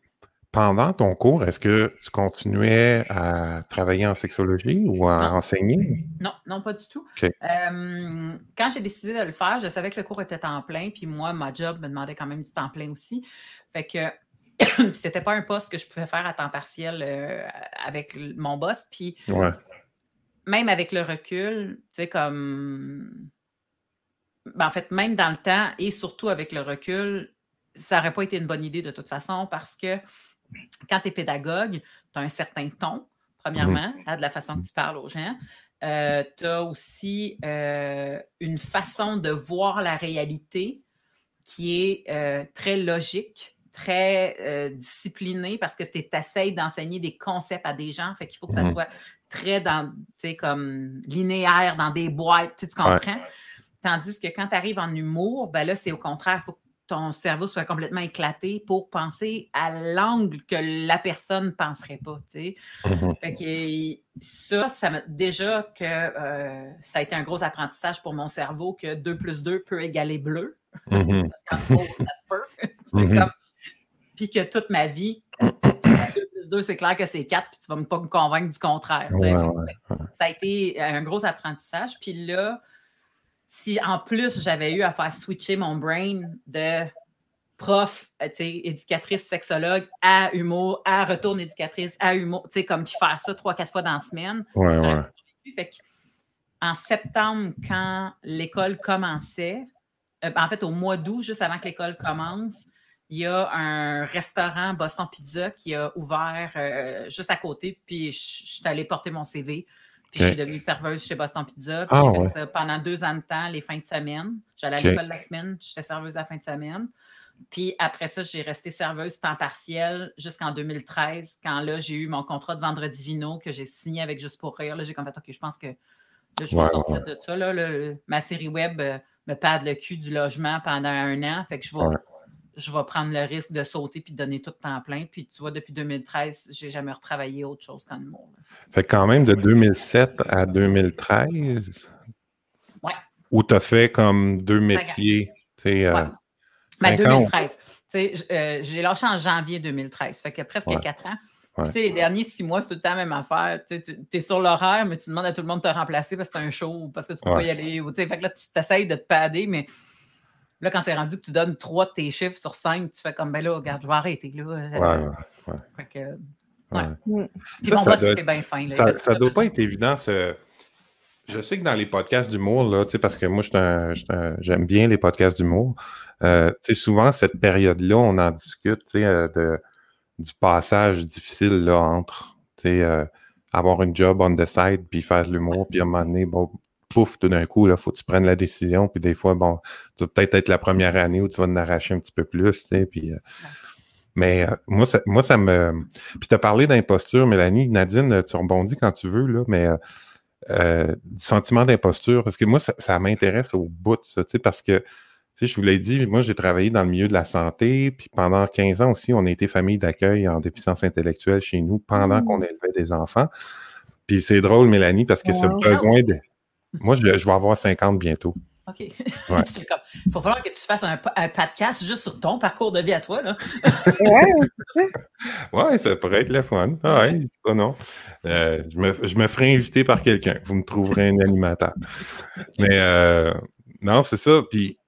pendant ton cours, est-ce que tu continuais à travailler en sexologie ou à enseigner? Non, non, pas du tout. Euh, quand j'ai décidé de le faire, je savais que le cours était en plein, puis moi, ma job me demandait quand même du temps plein aussi. Fait que c'était pas un poste que je pouvais faire à temps partiel euh, avec mon boss. Puis même avec le recul, tu sais, comme. Ben, en fait, même dans le temps et surtout avec le recul, ça n'aurait pas été une bonne idée de toute façon parce que quand tu es pédagogue, tu as un certain ton, premièrement, hein, de la façon que tu parles aux gens. Euh, tu as aussi euh, une façon de voir la réalité qui est euh, très logique, très disciplinée parce que tu essayes d'enseigner des concepts à des gens. Fait qu'il faut que ça mmh soit très dans, comme linéaire, dans des boîtes, tu comprends? Tandis que quand tu arrives en humour, ben là, c'est au contraire, il faut que ton cerveau soit complètement éclaté pour penser à l'angle que la personne ne penserait pas. Tu sais. Mm-hmm. ça, ça m'a déjà que euh, ça a été un gros apprentissage pour mon cerveau que 2 plus 2 peut égaler bleu. Mm-hmm. Parce qu'en ça se peut. Mm-hmm. Puis que toute ma vie, 2 plus 2, c'est clair que c'est 4, puis tu vas pas me convaincre du contraire. Ça a été un gros apprentissage. Puis là, si en plus j'avais eu à faire switcher mon brain de prof, euh, éducatrice sexologue à humour, à retourne éducatrice, à humour, tu sais, comme faire ça trois, quatre fois dans la semaine. Ouais, ouais. en septembre, quand l'école commençait, euh, en fait, au mois d'août, juste avant que l'école commence, il y a un restaurant Boston Pizza qui a ouvert euh, juste à côté, puis je suis allée porter mon CV. Puis je suis devenue serveuse chez Boston Pizza. Puis ah, j'ai fait ça pendant deux ans de temps, les fins de semaine. J'allais à l'école la semaine, j'étais serveuse la fin de semaine. Puis après ça, j'ai resté serveuse temps partiel jusqu'en 2013, quand là, j'ai eu mon contrat de vendredi vino que j'ai signé avec Juste pour rire. Là, j'ai comme fait, OK, je pense que je vais sortir de ça. Là, ma série web euh, me perd le cul du logement pendant un an. Fait que je vais je vais prendre le risque de sauter puis de donner tout le temps plein. Puis tu vois, depuis 2013, j'ai jamais retravaillé autre chose qu'en humour. Fait quand même de 2007 à 2013. Ouais. Où tu as fait comme deux métiers. Tu euh, ouais. 2013. Euh, j'ai lâché en janvier 2013. Fait que presque quatre ans. Puis, les derniers six mois, c'est tout le temps la même affaire. Tu es sur l'horaire, mais tu demandes à tout le monde de te remplacer parce que c'est un show ou parce que tu peux pas y aller. Ou, fait que là, tu t'essayes de te pader, mais Là, quand c'est rendu que tu donnes trois de tes chiffres sur cinq, tu fais comme, ben là, regarde, je vais arrêter. Là. Ouais, ouais. Fait que, ouais. Mm. Puis ça, bon, c'était bien fin. Là, ça ne doit pas être évident. Ce... Je sais que dans les podcasts d'humour, là, parce que moi, j'aime bien les podcasts d'humour, euh, souvent, cette période-là, on en discute euh, de, du passage difficile là, entre euh, avoir une job on the side, puis faire de l'humour, puis à un moment donné, bon, pouf, tout d'un coup, il faut que tu prennes la décision. Puis des fois, bon, tu vas peut-être être la première année où tu vas en arracher un petit peu plus, tu sais. Puis, euh, mais euh, moi, ça, moi, ça me. Puis tu as parlé d'imposture, Mélanie. Nadine, tu rebondis quand tu veux, là, mais euh, du sentiment d'imposture, parce que moi, ça, m'intéresse au bout de ça, tu sais, parce que. Tu sais, je vous l'ai dit, moi, j'ai travaillé dans le milieu de la santé, puis pendant 15 ans aussi, on a été famille d'accueil en déficience intellectuelle chez nous pendant qu'on mmh. élevait des enfants. Puis c'est drôle, Mélanie, parce que ce besoin de, moi, je, vais avoir 50 bientôt. OK. Il faut falloir que tu fasses un, podcast juste sur ton parcours de vie à toi. Là. ouais, ça pourrait être le fun. Ah ouais, pas non. Euh, je, me, je, me, ferai inviter par quelqu'un. Vous me trouverez un animateur. Mais euh, non, c'est ça. Puis,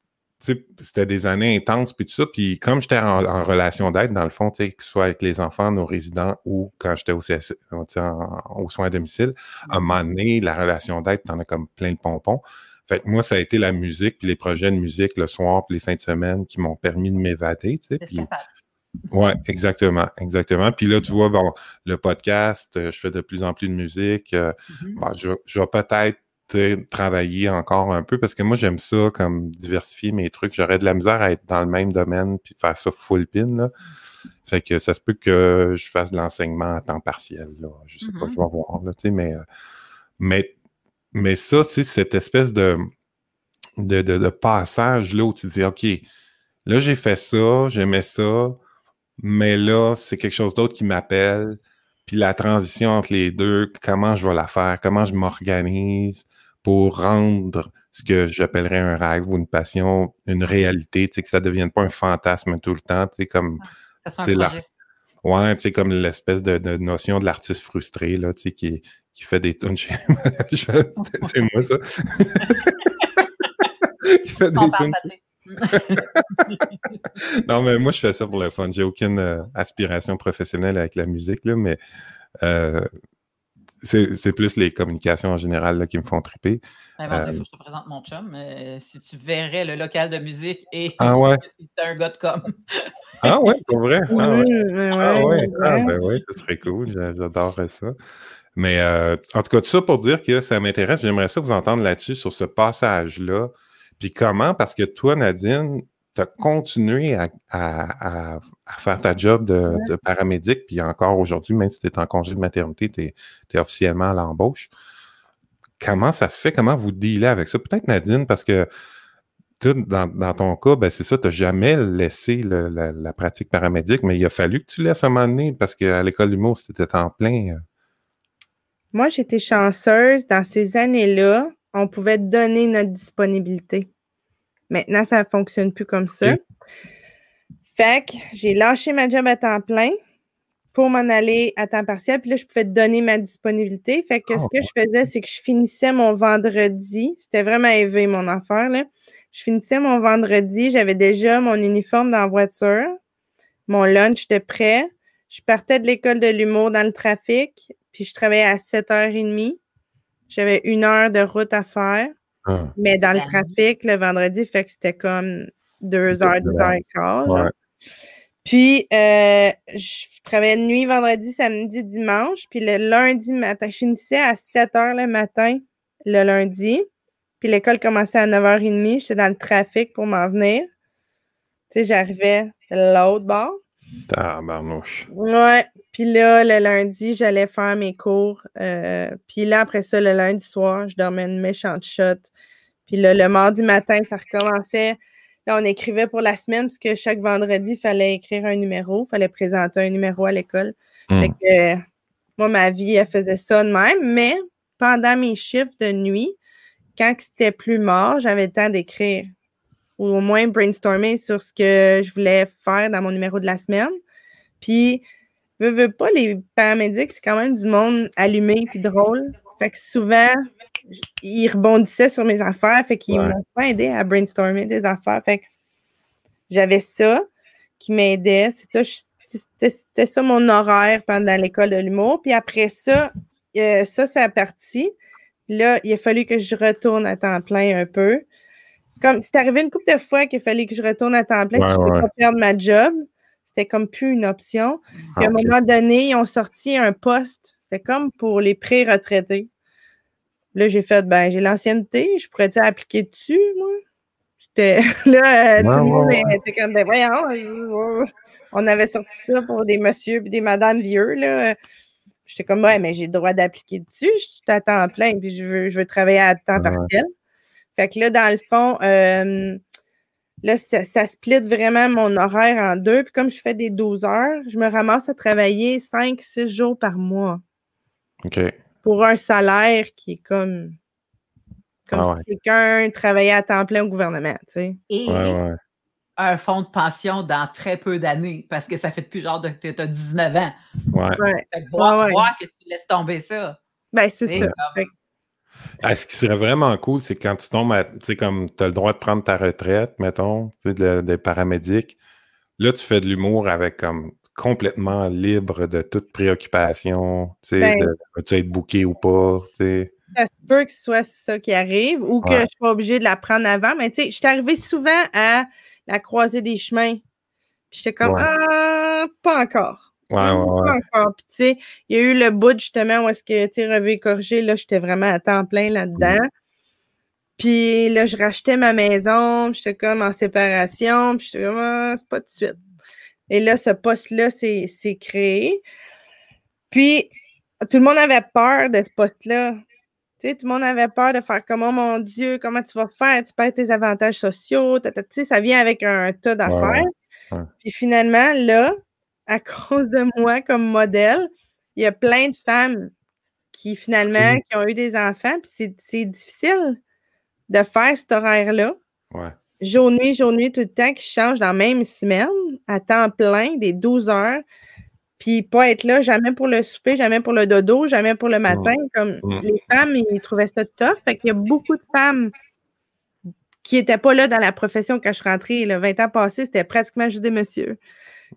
c'était des années intenses, puis tout ça. Puis, comme j'étais en, relation d'aide, dans le fond, que ce soit avec les enfants, nos résidents, ou quand j'étais au, au soin à domicile, à un moment donné, la relation d'aide, t'en as comme plein de pompons. Fait moi, ça a été la musique, puis les projets de musique le soir, puis les fins de semaine qui m'ont permis de m'évader, tu sais. Oui, exactement, exactement. Puis là, tu vois, bon, le podcast, euh, je fais de plus en plus de musique. Euh, mm-hmm. je, je, vais peut-être travailler encore un peu parce que moi, j'aime ça comme diversifier mes trucs. J'aurais de la misère à être dans le même domaine puis faire ça full pin. Là. Fait que ça se peut que je fasse de l'enseignement à temps partiel. Là. Je sais pas, je mm-hmm. vais voir. Là, mais, euh, mais, mais ça, cette espèce de, de, de, de passage là où tu dis OK, là, j'ai fait ça, j'aimais ça mais là, c'est quelque chose d'autre qui m'appelle. Puis la transition entre les deux, comment je vais la faire, comment je m'organise pour rendre ce que j'appellerais un rêve ou une passion, une réalité, tu sais, que ça ne devienne pas un fantasme tout le temps, tu sais, comme... c'est la... Ouais, tu sais, comme l'espèce de, notion de l'artiste frustré, là, tu sais, qui, qui fait des tunes chez... c'est moi, ça. qui fait des tunes... non, mais moi, je fais ça pour le fun. J'ai aucune euh, aspiration professionnelle avec la musique, là, mais euh, c'est plus les communications en général là, qui me font triper. il faut que je te présente mon chum. si tu verrais le local de musique et ah ouais. un gars de com. ah ouais, pour vrai? Ah ouais. Ah ouais. Ah ben oui, ce serait cool. J'adorerais ça. Mais euh, en tout cas, tout ça pour dire que ça m'intéresse. J'aimerais ça vous entendre là-dessus, sur ce passage-là puis comment? Parce que toi, Nadine, tu as continué à, faire ta job de, paramédic, puis encore aujourd'hui, même si tu es en congé de maternité, tu es, officiellement à l'embauche. Comment ça se fait? Comment vous dealez avec ça? Peut-être Nadine, parce que dans, ton cas, ben c'est ça, tu n'as jamais laissé la, pratique paramédic, mais il a fallu que tu laisses à un moment donné, parce qu'à l'école d'humour, c'était en plein. Euh. Moi, j'étais chanceuse dans ces années-là on pouvait donner notre disponibilité. Maintenant, ça ne fonctionne plus comme ça. Fait que j'ai lâché ma job à temps plein pour m'en aller à temps partiel. Puis là, je pouvais donner ma disponibilité. Fait que ce que ah. je faisais, c'est que je finissais mon vendredi. C'était vraiment élevé, mon affaire. Là. Je finissais mon vendredi. J'avais déjà mon uniforme dans la voiture. Mon lunch était prêt. Je partais de l'école de l'humour dans le trafic. Puis je travaillais à 7h30. J'avais une heure de route à faire. Ah. Mais dans le trafic, le vendredi, fait que c'était comme deux heures, deux heures et quart. Puis, euh, je travaillais de nuit vendredi, samedi, dimanche. Puis le lundi matin, je finissais à 7 heures le matin, le lundi. Puis l'école commençait à 9h30. J'étais dans le trafic pour m'en venir. Tu sais, j'arrivais de l'autre bord. Tabarnouche. Ouais. Puis là, le lundi, j'allais faire mes cours. Euh, puis là, après ça, le lundi soir, je dormais une méchante shot. Puis là, le mardi matin, ça recommençait. Là, on écrivait pour la semaine, parce que chaque vendredi, il fallait écrire un numéro. Il fallait présenter un numéro à l'école. Fait hmm. que moi, ma vie, elle faisait ça de même. Mais pendant mes chiffres de nuit, quand c'était plus mort, j'avais le temps d'écrire ou au moins brainstormer sur ce que je voulais faire dans mon numéro de la semaine. Puis, veux, veux pas, les paramédics, c'est quand même du monde allumé puis drôle. Fait que souvent, ils rebondissaient sur mes affaires, fait qu'ils m'ont pas aidé à brainstormer des affaires. Fait que j'avais ça qui m'aidait. C'était ça mon horaire pendant l'école de l'humour. Puis après ça, euh, ça, c'est parti. Là, il a fallu que je retourne à temps plein un peu. Comme c'est arrivé une couple de fois qu'il fallait que je retourne à temps plein si je voulais pas perdre ma job. C'était comme plus une option. Puis à un ah, moment donné, ils ont sorti un poste. C'était comme pour les pré-retraités. Là, j'ai fait, ben, j'ai l'ancienneté, je pourrais appliquer dessus, moi. J'étais là, euh, tout le monde était comme, ben voyons, euh, on avait sorti ça pour des messieurs et des madames vieux, là. J'étais comme, ouais, mais j'ai le droit d'appliquer dessus, je suis à temps plein, puis je veux, je veux travailler à temps partiel. Fait que là, dans le fond, euh, là, ça, split vraiment mon horaire en deux. Puis comme je fais des 12 heures, je me ramasse à travailler 5-6 jours par mois. OK. Pour un salaire qui est comme, comme ah si quelqu'un travaillait à temps plein au gouvernement, tu sais. Et un fonds de pension dans très peu d'années, parce que ça fait depuis genre que tu as 19 ans. Ouais. Fait que voir, que tu laisses tomber ça. Ben, c'est ça. Ah, ce qui serait vraiment cool, c'est quand tu tombes à, tu sais, comme tu as le droit de prendre ta retraite, mettons, tu sais, des paramédics, là, tu fais de l'humour avec comme complètement libre de toute préoccupation, tu sais, ben tu être booké ou pas, tu sais. Ça se peut que ce soit ça qui arrive ou que je sois obligée de la prendre avant, mais tu sais, je suis arrivée souvent à la croisée des chemins. Puis j'étais comme, ah, pas encore. Ouais, ouais, ouais. Pas encore. Puis, tu sais, il y a eu le bout, justement, où est-ce que, tu sais, revue corrigé, là, j'étais vraiment à temps plein là-dedans. Puis là, je rachetais ma maison, j'étais comme en séparation, puis j'étais comme, ah, c'est pas de suite. Et là, ce poste-là s'est créé. Puis, tout le monde avait peur de ce poste-là. Tu sais, tout le monde avait peur de faire comme, oh mon Dieu, comment tu vas faire? Tu perds tes avantages sociaux. Tu sais, ça vient avec un tas d'affaires. Puis finalement, là, à cause de moi comme modèle, il y a plein de femmes qui finalement qui ont eu des enfants. Puis c'est difficile de faire cet horaire-là. Jour-nuit, jour-nuit, tout le temps, qui change dans la même semaine, à temps plein, des 12 heures. Puis pas être là jamais pour le souper, jamais pour le dodo, jamais pour le matin. Comme les femmes, ils trouvaient ça tough. Fait qu'il y a beaucoup de femmes qui n'étaient pas là dans la profession quand je suis rentrée. Le 20 ans passé, c'était pratiquement juste des messieurs.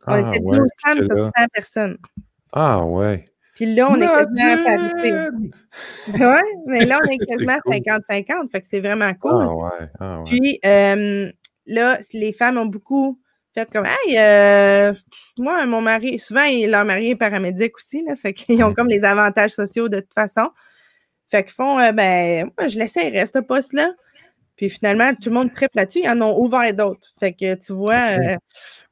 On ah, était 12 femmes sur 100 personnes. Ah ouais. Puis là, on est quasiment à parité. Ouais, mais là, on est quasiment à 50-50. Fait que c'est vraiment cool. Ah ouais. Ah ouais. Puis euh, là, les femmes ont beaucoup fait comme Hey, euh, moi, mon mari, souvent, leur mari est paramédic aussi, là, fait qu'ils ont comme les avantages sociaux de toute façon. Fait qu'ils font euh, ben, moi, je laisserai ce poste-là. Puis finalement, tout le monde triple là-dessus, ils en ont ouvert d'autres. Fait que tu vois, euh,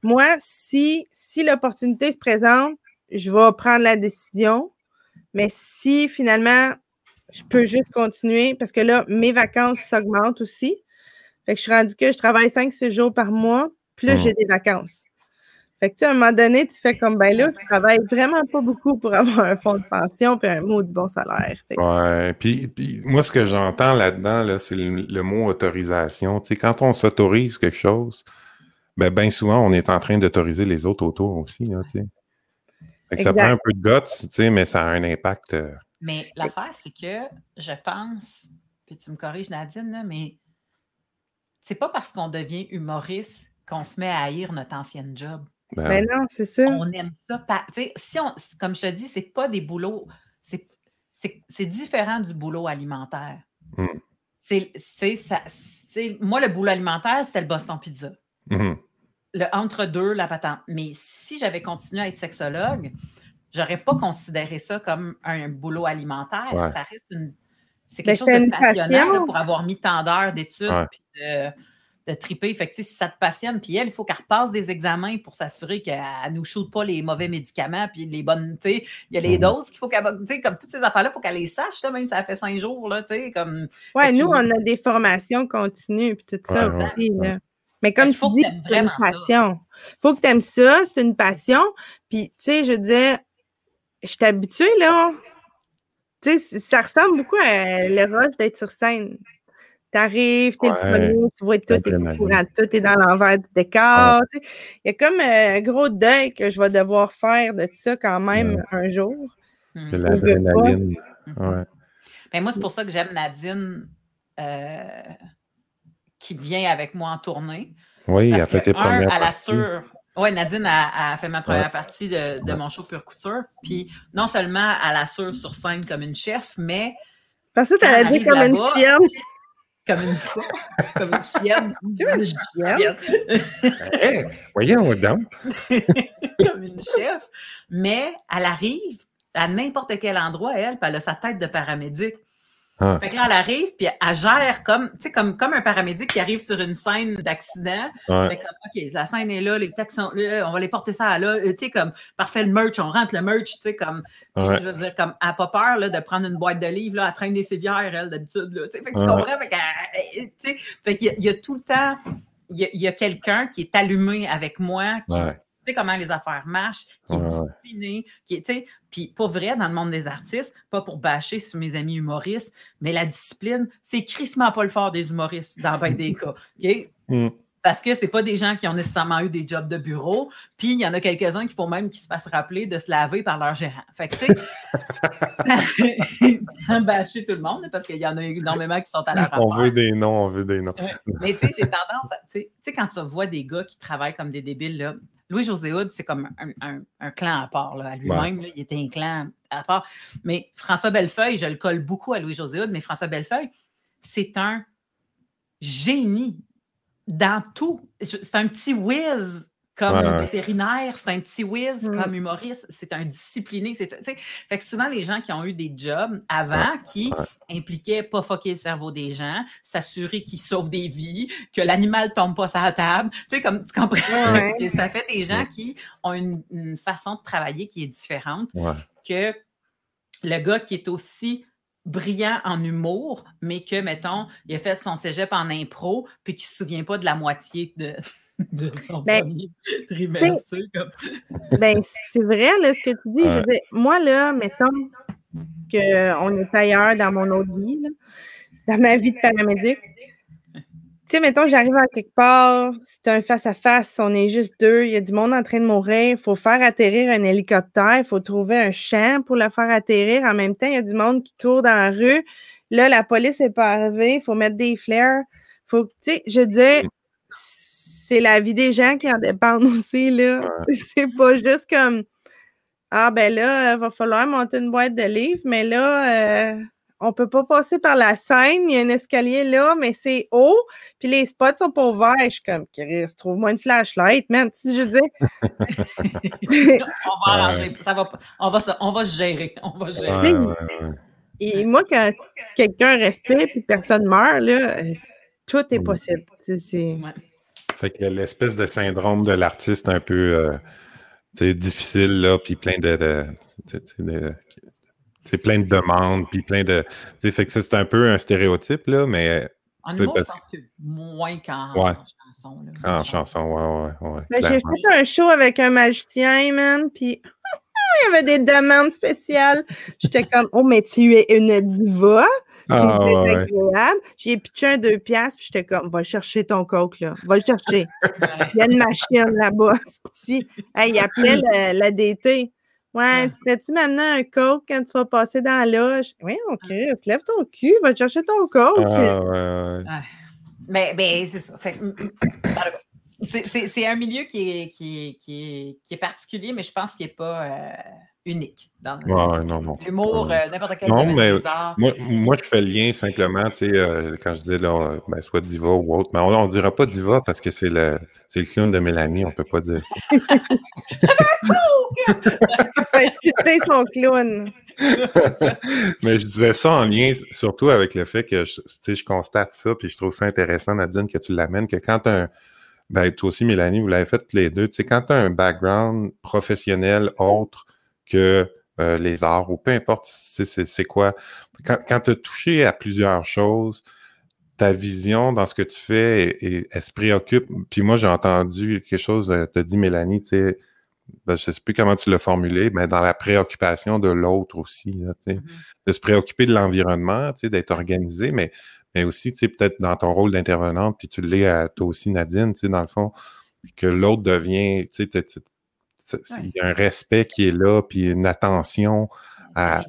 moi, si, si l'opportunité se présente, je vais prendre la décision. Mais si finalement, je peux juste continuer, parce que là, mes vacances s'augmentent aussi. Fait que je suis rendu que je travaille 5-6 jours par mois plus j'ai des vacances. Fait que, tu sais, à un moment donné, tu fais comme, ben là, tu travailles vraiment pas beaucoup pour avoir un fonds de pension puis un mot du bon salaire. Ouais, puis, moi, ce que j'entends là-dedans, là, c'est le, mot autorisation. Tu sais, quand on s'autorise quelque chose, ben, bien souvent, on est en train d'autoriser les autres autour aussi, tu sais. Fait que ça prend un peu de guts, tu sais, mais ça a un impact. Euh, mais l'affaire, c'est que je pense, puis tu me corriges, Nadine, là, mais c'est pas parce qu'on devient humoriste qu'on se met à haïr notre ancienne job. Ben, ben non, c'est ça. On aime ça. si on, comme je te dis, c'est pas des boulots. C'est différent du boulot alimentaire. Hmm. C'est ça. Moi, le boulot alimentaire, c'était le Boston Pizza. Hmm. Le entre-deux, la patente. Mais si j'avais continué à être sexologue, j'aurais pas considéré ça comme un boulot alimentaire. Ça reste une. C'est quelque chose de passionnant pour avoir mis tant d'heures d'études de triper. Fait que, si ça te passionne, puis elle, il faut qu'elle repasse des examens pour s'assurer qu'elle ne nous shoot pas les mauvais médicaments, puis les bonnes, tu sais, il y a les mhm. doses qu'il faut qu'elle, tu sais, comme toutes ces affaires-là, il faut qu'elle les sache, là, même si ça fait cinq jours, là, tu sais, comme... Ouais, nous, on a des formations continues, puis tout ça aussi, là. Mais comme il faut dis, c'est une passion. Il faut que tu aimes ça, c'est une passion. Puis, tu sais, je veux dire, je suis habituée, là. Tu sais, ça ressemble beaucoup à le rush d'être sur scène. T'arrives, t'es le premier, tu vois tout, t'es courant tout, t'es dans l'envers du décor. Il y a comme un gros deuil que je vais devoir faire de ça quand même un jour. C'est l'adrénaline. Ouais. Ben moi, c'est pour ça que j'aime Nadine euh, qui vient avec moi en tournée. Oui, elle a fait tes premières parties. Oui, Nadine a, fait ma première partie de, de mon show Pure Couture. Puis non seulement elle assure sur scène comme une chef, mais. Parce que tu as dit comme une chienne. Comme une, comme une chienne. Comme une chienne. hey, voyons donc. comme une chef. Mais elle arrive à n'importe quel endroit, elle, puis elle a sa tête de paramédic. Ah. Fait que là, elle arrive, puis elle gère comme, comme, comme un paramédic qui arrive sur une scène d'accident. Fait comme, OK, la scène est là, les textes sont là, on va les porter ça là. Tu sais, comme, parfait, le merch, on rentre le merch, tu sais, comme, je veux dire, comme, elle n'a pas peur là, de prendre une boîte de livres, là, elle traîne des civières, elle, d'habitude. Là, fait que tu comprends? Fait, fait qu'il y, y, a tout le temps, il y a, y a quelqu'un qui est allumé avec moi, qui, sais comment les affaires marchent, qui est discipliné, qui est, tu sais, puis pour vrai, dans le monde des artistes, pas pour bâcher sur mes amis humoristes, mais la discipline, c'est crissement pas le fort des humoristes dans bien des cas. OK? Mm. Parce que c'est pas des gens qui ont nécessairement eu des jobs de bureau. Puis il y en a quelques-uns qui font même qu'ils se fassent rappeler de se laver par leur gérant. Fait que, tu sais, bâcher tout le monde, parce qu'il y en a énormément qui sont à la On veut des noms, on veut des noms. Mais tu sais, j'ai tendance à. Tu sais, quand tu vois des gars qui travaillent comme des débiles, là, Louis-José Houd, c'est comme un, clan à part, là, à lui-même. Il était un clan à part. Mais François Bellefeuille, je le colle beaucoup à Louis-José Houd, mais François Bellefeuille, c'est un génie dans tout. C'est un petit whiz comme vétérinaire, c'est un petit whiz, mm. comme humoriste, c'est un discipliné. Fait que souvent, les gens qui ont eu des jobs avant qui impliquaient pas fucker le cerveau des gens, s'assurer qu'ils sauvent des vies, que l'animal tombe pas sur la table. Tu sais, comme tu comprends? Et ça fait des gens qui ont une, façon de travailler qui est différente que le gars qui est aussi brillant en humour, mais que, mettons, il a fait son cégep en impro, puis qu'il ne se souvient pas de la moitié de, de son ben, premier trimestre. Ben, c'est vrai, là, ce que tu dis. moi, là, mettons qu'on est ailleurs dans mon autre vie, dans ma vie de paramédic. Tu sais, mettons, j'arrive à quelque part, c'est un face-à-face, on est juste deux, il y a du monde en train de mourir, il faut faire atterrir un hélicoptère, il faut trouver un champ pour le faire atterrir. En même temps, il y a du monde qui court dans la rue. Là, la police n'est pas arrivée, il faut mettre des flares. Faut, tu sais, je dis, c'est la vie des gens qui en dépendent aussi, là. C'est pas juste comme Ah ben là, il va falloir monter une boîte de livres, mais là, euh, on peut pas passer par la scène, il y a un escalier là, mais c'est haut, puis les spots sont pas ouverts. Je suis comme Chris, trouve-moi une flashlight, man. Si je dis. on va arranger, ça va on va, on va se gérer. On va gérer. Et moi, quand quelqu'un respecte et personne meurt, là, euh, tout est possible. C'est. Fait que l'espèce de syndrome de l'artiste un peu euh, difficile, là, puis plein de, c'est plein de demandes, puis plein de. Fait que c'est un peu un stéréotype, là, mais. En humour, je pense que moins qu'en chanson. Là, en chanson, ouais, ouais, ouais. Ben, j'ai fait un show avec un magicien, man, puis il y avait des demandes spéciales. J'étais comme, oh, mais tu es une diva. Ah, J'ai pitché un deux piastres, puis j'étais comme, va chercher ton coke, là. Va le chercher. Il y a une machine là-bas. il appelait la, DT. Ouais, tu pourrais-tu m'amener un coke quand tu vas passer dans la loge? Oui, OK, lève ton cul, va chercher ton coke. Ah, ouais, ouais. Mais, mais c'est ça. Fait, c'est un milieu qui est, qui, qui, qui est, particulier, mais je pense qu'il n'est pas. Euh, unique dans l'humour, euh, n'importe quel Non, mais moi, moi, je fais le lien simplement, tu sais, euh, quand je dis là, ben, soit diva ou autre, mais on ne dira pas diva parce que c'est le, le clown de Mélanie, on ne peut pas dire ça. Excuser son clown. mais je disais ça en lien surtout avec le fait que je, je constate ça, puis je trouve ça intéressant, Nadine, que tu l'amènes, que quand un. Ben, toi aussi, Mélanie, vous l'avez fait tous les deux. Tu sais, quand tu as un background professionnel autre que euh, les arts ou peu importe c'est quoi. Quand, quand tu as touché à plusieurs choses, ta vision dans ce que tu fais, elle, se préoccupe. Puis moi, j'ai entendu quelque chose, euh, tu as dit Mélanie, tu sais, ben, je ne sais plus comment tu l'as formulé, mais dans la préoccupation de l'autre aussi, mm-hmm. de se préoccuper de l'environnement, d'être organisé, mais, mais aussi peut-être dans ton rôle d'intervenante, puis tu l'es à toi aussi, Nadine, dans le fond, que l'autre devient, tu il y a un respect qui est là, puis une attention à,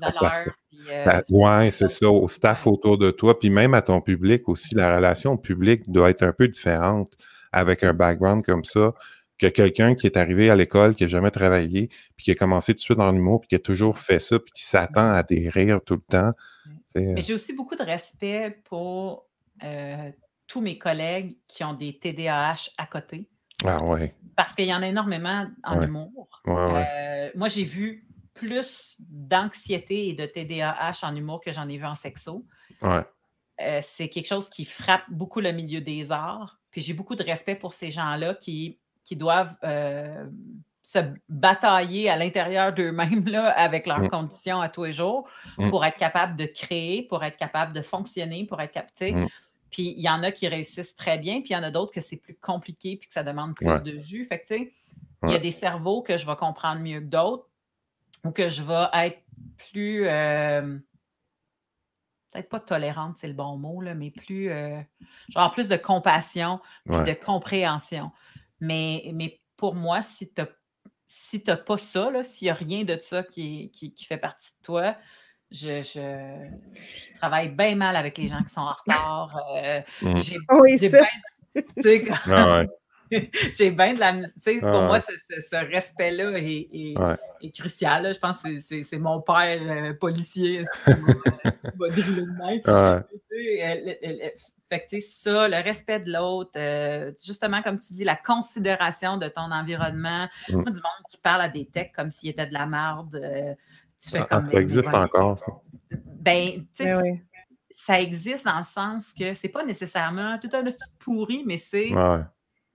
euh, c'est ça, au staff autour de toi, puis même à ton public aussi. La relation au public doit être un peu différente avec un background comme ça que quelqu'un qui est arrivé à l'école, qui n'a jamais travaillé, puis qui a commencé tout de suite dans l'humour, puis qui a toujours fait ça, puis qui s'attend à des rires tout le temps. Mais j'ai aussi beaucoup de respect pour euh, tous mes collègues qui ont des TDAH à côté. Ah Parce qu'il y en a énormément en humour. Euh, moi, j'ai vu plus d'anxiété et de TDAH en humour que j'en ai vu en sexo. Euh, c'est quelque chose qui frappe beaucoup le milieu des arts. Puis j'ai beaucoup de respect pour ces gens-là qui, qui doivent euh, se batailler à l'intérieur d'eux-mêmes avec leurs mm. conditions à tous les jours mm. pour être capable de créer, pour être capable de fonctionner, pour être capable. Puis il y en a qui réussissent très bien, puis il y en a d'autres que c'est plus compliqué puis que ça demande plus de jus. Fait que, tu sais, il y a des cerveaux que je vais comprendre mieux que d'autres ou que je vais être plus. Euh, peut-être pas tolérante, c'est le bon mot, là, mais plus. Euh, genre plus de compassion et de compréhension. Mais, mais pour moi, si tu n'as si pas ça, s'il n'y a rien de ça qui, qui, fait partie de toi, je, travaille bien mal avec les gens qui sont en retard. Euh, mmh. J'ai oui, bien, ah j'ai bien de la. pour ah moi, ce, respect-là est, crucial. Je pense que c'est mon père euh, policier qui de même. Fait que, tu sais, ça, le respect de l'autre, euh, justement, comme tu dis, la considération de ton environnement. Mm. Moi, du monde qui parle à des techs comme s'il était de la merde, euh, tu fais ah, comme. Ça existe encore, ça. Ben, tu sais, ben ça existe dans le sens que c'est pas nécessairement tout un pourri, mais c'est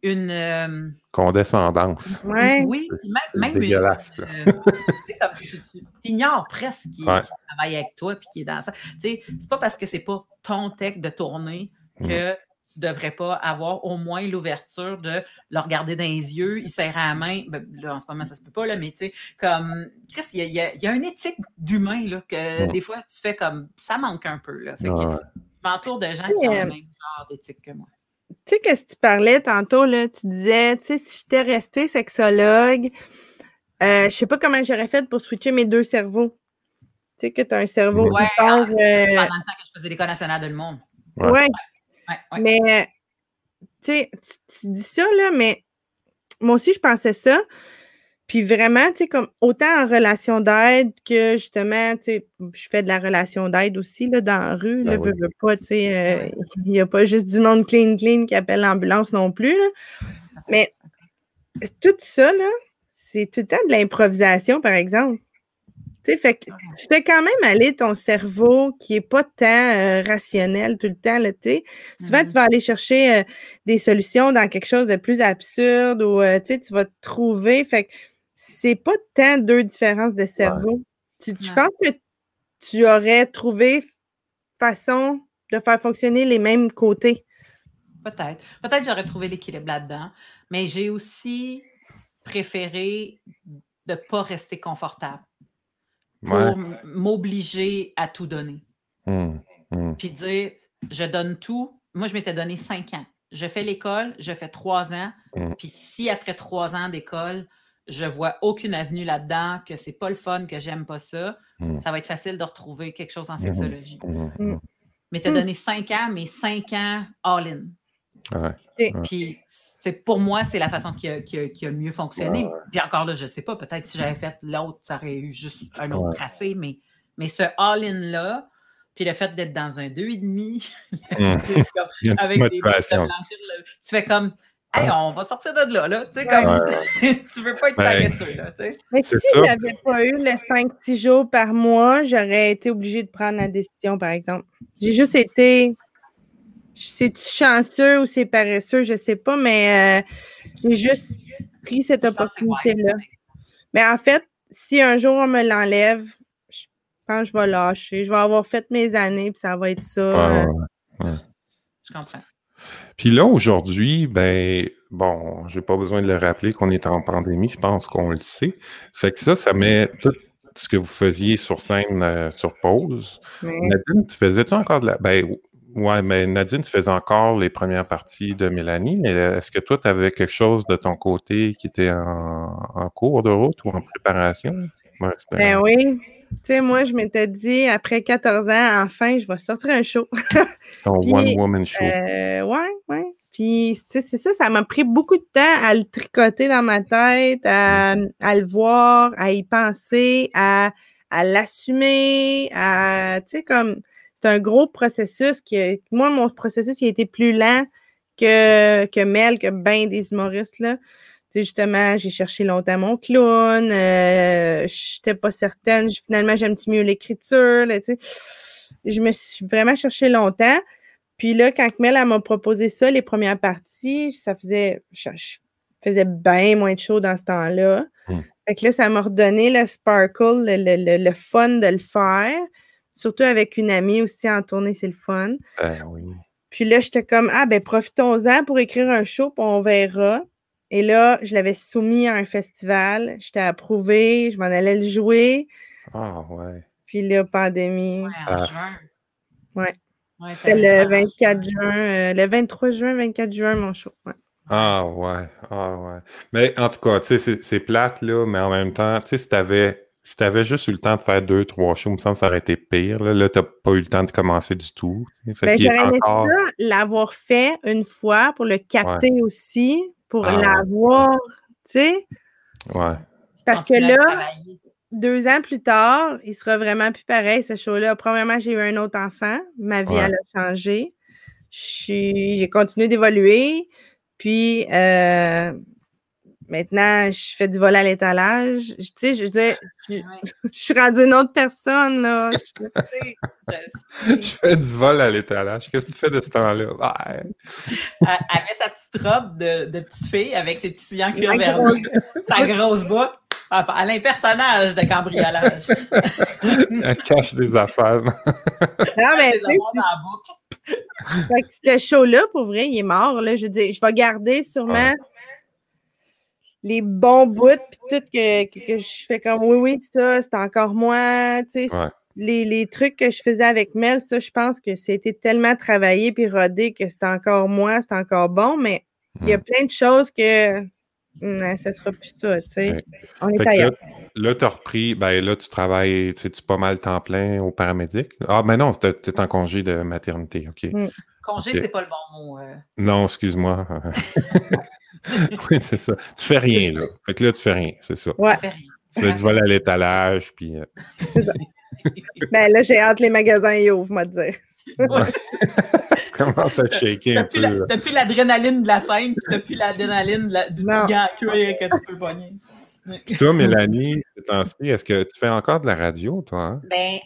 une. Euh, Condescendance. Oui, même, même dégueulasse. Une, euh, tu, ignores presque qui, travaille avec toi puis qui est dans ça. C'est pas parce que c'est pas ton tech de tournée que tu devrais pas avoir au moins l'ouverture de le regarder dans les yeux, il serre à la main. Ben, là, en ce moment, ça se peut pas, là, mais tu sais, comme, Chris, il y a, y a, une éthique d'humain, là, que des fois, tu fais comme, ça manque un peu, là. Fait que, je m'entoure de gens qui ont le même genre d'éthique que moi. Tu sais, qu'est-ce que tu parlais tantôt, là, tu disais, tu sais, si j'étais resté sexologue, euh, je sais pas comment j'aurais fait pour switcher mes deux cerveaux. Tu sais, que tu as un cerveau ouais, qui part, euh... Pendant le temps que je faisais l'école nationale de le monde. Ouais. Mais, tu sais, tu dis ça, là, mais moi aussi, je pensais ça. Puis vraiment, tu sais, comme autant en relation d'aide que justement, tu sais, je fais de la relation d'aide aussi, là, dans la rue, là, ben veux, pas, tu sais, euh, il n'y a pas juste du monde clean, clean qui appelle l'ambulance non plus, là. Mais tout ça, là, c'est tout le temps de l'improvisation, par exemple fait que tu fais quand même aller ton cerveau qui n'est pas tant euh, rationnel tout le temps. Là, Souvent, tu mmh vas aller chercher euh, des solutions dans quelque chose de plus absurde ou euh, tu vas te trouver. Fait que c'est pas tant deux différences de cerveau. Tu, Je pense que tu aurais trouvé façon de faire fonctionner les mêmes côtés? Peut-être. Peut-être que j'aurais trouvé l'équilibre là-dedans. Mais j'ai aussi préféré de ne pas rester confortable pour m'obliger à tout donner. Mmh, mmh. Puis dire, je donne tout. Moi, je m'étais donné cinq ans. Je fais l'école, je fais trois ans. Mmh. Puis si après trois ans d'école, je vois aucune avenue là-dedans, que c'est pas le fun, que j'aime pas ça, ça va être facile de retrouver quelque chose en sexologie. Mais tu as donné cinq ans, mais cinq ans all-in. Puis, pour moi, c'est la façon qui a, mieux fonctionné. Puis encore là, je ne sais pas, peut-être si j'avais fait l'autre, ça aurait eu juste un autre tracé, mais, mais ce all-in-là, puis le fait d'être dans un 2,5, mmh. avec des tu fais comme Hey, on va sortir de là, là. Tu sais, comme tu veux pas être paresseux, là. Mais si j'avais pas eu les 5-6 jours par mois, j'aurais été obligée de prendre la décision, par exemple. J'ai juste été c'est-tu chanceux ou c'est paresseux, je ne sais pas, mais euh, j'ai juste pris cette opportunité-là. Mais en fait, si un jour on me l'enlève, je pense que je vais lâcher. Je vais avoir fait mes années, puis ça va être ça. Euh. Je comprends. Puis là, aujourd'hui, ben, bon, j'ai pas besoin de le rappeler qu'on est en pandémie, je pense qu'on le sait. Fait que ça, ça met tout ce que vous faisiez sur scène euh, sur pause. Nadine, tu faisais-tu encore de la. Ben, oui, mais Nadine, tu faisais encore les premières parties de Mélanie, mais est-ce que toi, tu avais quelque chose de ton côté qui était en, cours de route ou en préparation? ben oui. Tu sais, moi, je m'étais dit, après 14 ans, enfin, je vais sortir un show. Ton one-woman show. Euh, ouais, ouais. Puis, c'est ça, ça m'a pris beaucoup de temps à le tricoter dans ma tête, à, le voir, à y penser, à, à l'assumer, à, tu sais, comme c'est un gros processus qui moi, mon processus, il a été plus lent que, que Mel, que bien des humoristes, là. Tu justement, j'ai cherché longtemps mon clown, euh, je n'étais pas certaine, finalement, j'aime-tu mieux l'écriture, tu sais. Je me suis vraiment cherché longtemps. Puis là, quand Mel, m'a proposé ça, les premières parties, ça faisait, je, faisais bien moins de choses dans ce temps-là. Mmh. Fait que là, ça m'a redonné le sparkle, le, le, fun de le faire. Surtout avec une amie aussi en tournée, c'est le fun. Ben oui. Puis là, j'étais comme, ah, ben profitons-en pour écrire un show, puis on verra. Et là, je l'avais soumis à un festival. J'étais approuvée, je m'en allais le jouer. Ah, ouais. Puis là, pandémie. Ouais, en ah. juin. Ouais. ouais C'était le 24 juin, euh, le 23 juin, 24 juin, mon show. Ouais. Ah ouais, ah ouais. Mais en tout cas, tu sais, c'est plate, là, mais en même temps, tu sais, si t'avais si tu avais juste eu le temps de faire deux, trois shows, il me semble que ça aurait été pire. Là, là tu n'as pas eu le temps de commencer du tout. Ben, j'aurais aimé ça l'avoir fait une fois pour le capter aussi, pour ah, l'avoir, tu sais. Ouais. Parce que là, deux ans plus tard, il sera vraiment plus pareil, ce show-là. Premièrement, j'ai eu un autre enfant. Ma vie, elle a changé. j'ai continué d'évoluer. Puis, euh, Maintenant, je fais du vol à l'étalage. Tu sais, je disais, je, suis rendue une autre personne, là. Je, fais du vol à l'étalage. Qu'est-ce que tu fais de ce temps-là? Elle avait sa petite robe de, de petite fille avec ses petits en cuir vernis, sa grosse boucle. Elle a un personnage de cambriolage. Elle cache des affaires. Non, mais des affaires dans la boucle. ce show-là, pour vrai, il est mort. Là. Je dis, je vais garder sûrement les bons bouts, puis tout que, que, je fais comme oui, oui, ça, c'est encore moi. Tu sais, les, les, trucs que je faisais avec Mel, ça, je pense que c'était tellement travaillé puis rodé que c'est encore moi, c'est encore bon, mais il y a hmm. plein de choses que non, ça sera plus ça, tu sais. On est ailleurs. Là, tu as repris, ben là, tu travailles, tu sais, pas mal temps plein au paramédic? Ah, mais non, tu es en congé de maternité, OK. Hmm. Congé, c'est pas le bon mot. Euh. Non, excuse-moi. oui, c'est ça. Tu fais rien, là. Fait que là, tu fais rien, c'est ça. Ouais. Tu fais du vol à l'étalage, puis. Euh, ben là, j'ai hâte les magasins y ouvrent, moi, dire. tu commences à shaker un peu. T'as plus l'adrénaline de la scène, puis t'as plus l'adrénaline du petit gant cuir que tu peux pogner. Puis toi, Mélanie, est-ce que tu fais encore de la radio, toi? Hein? Ben,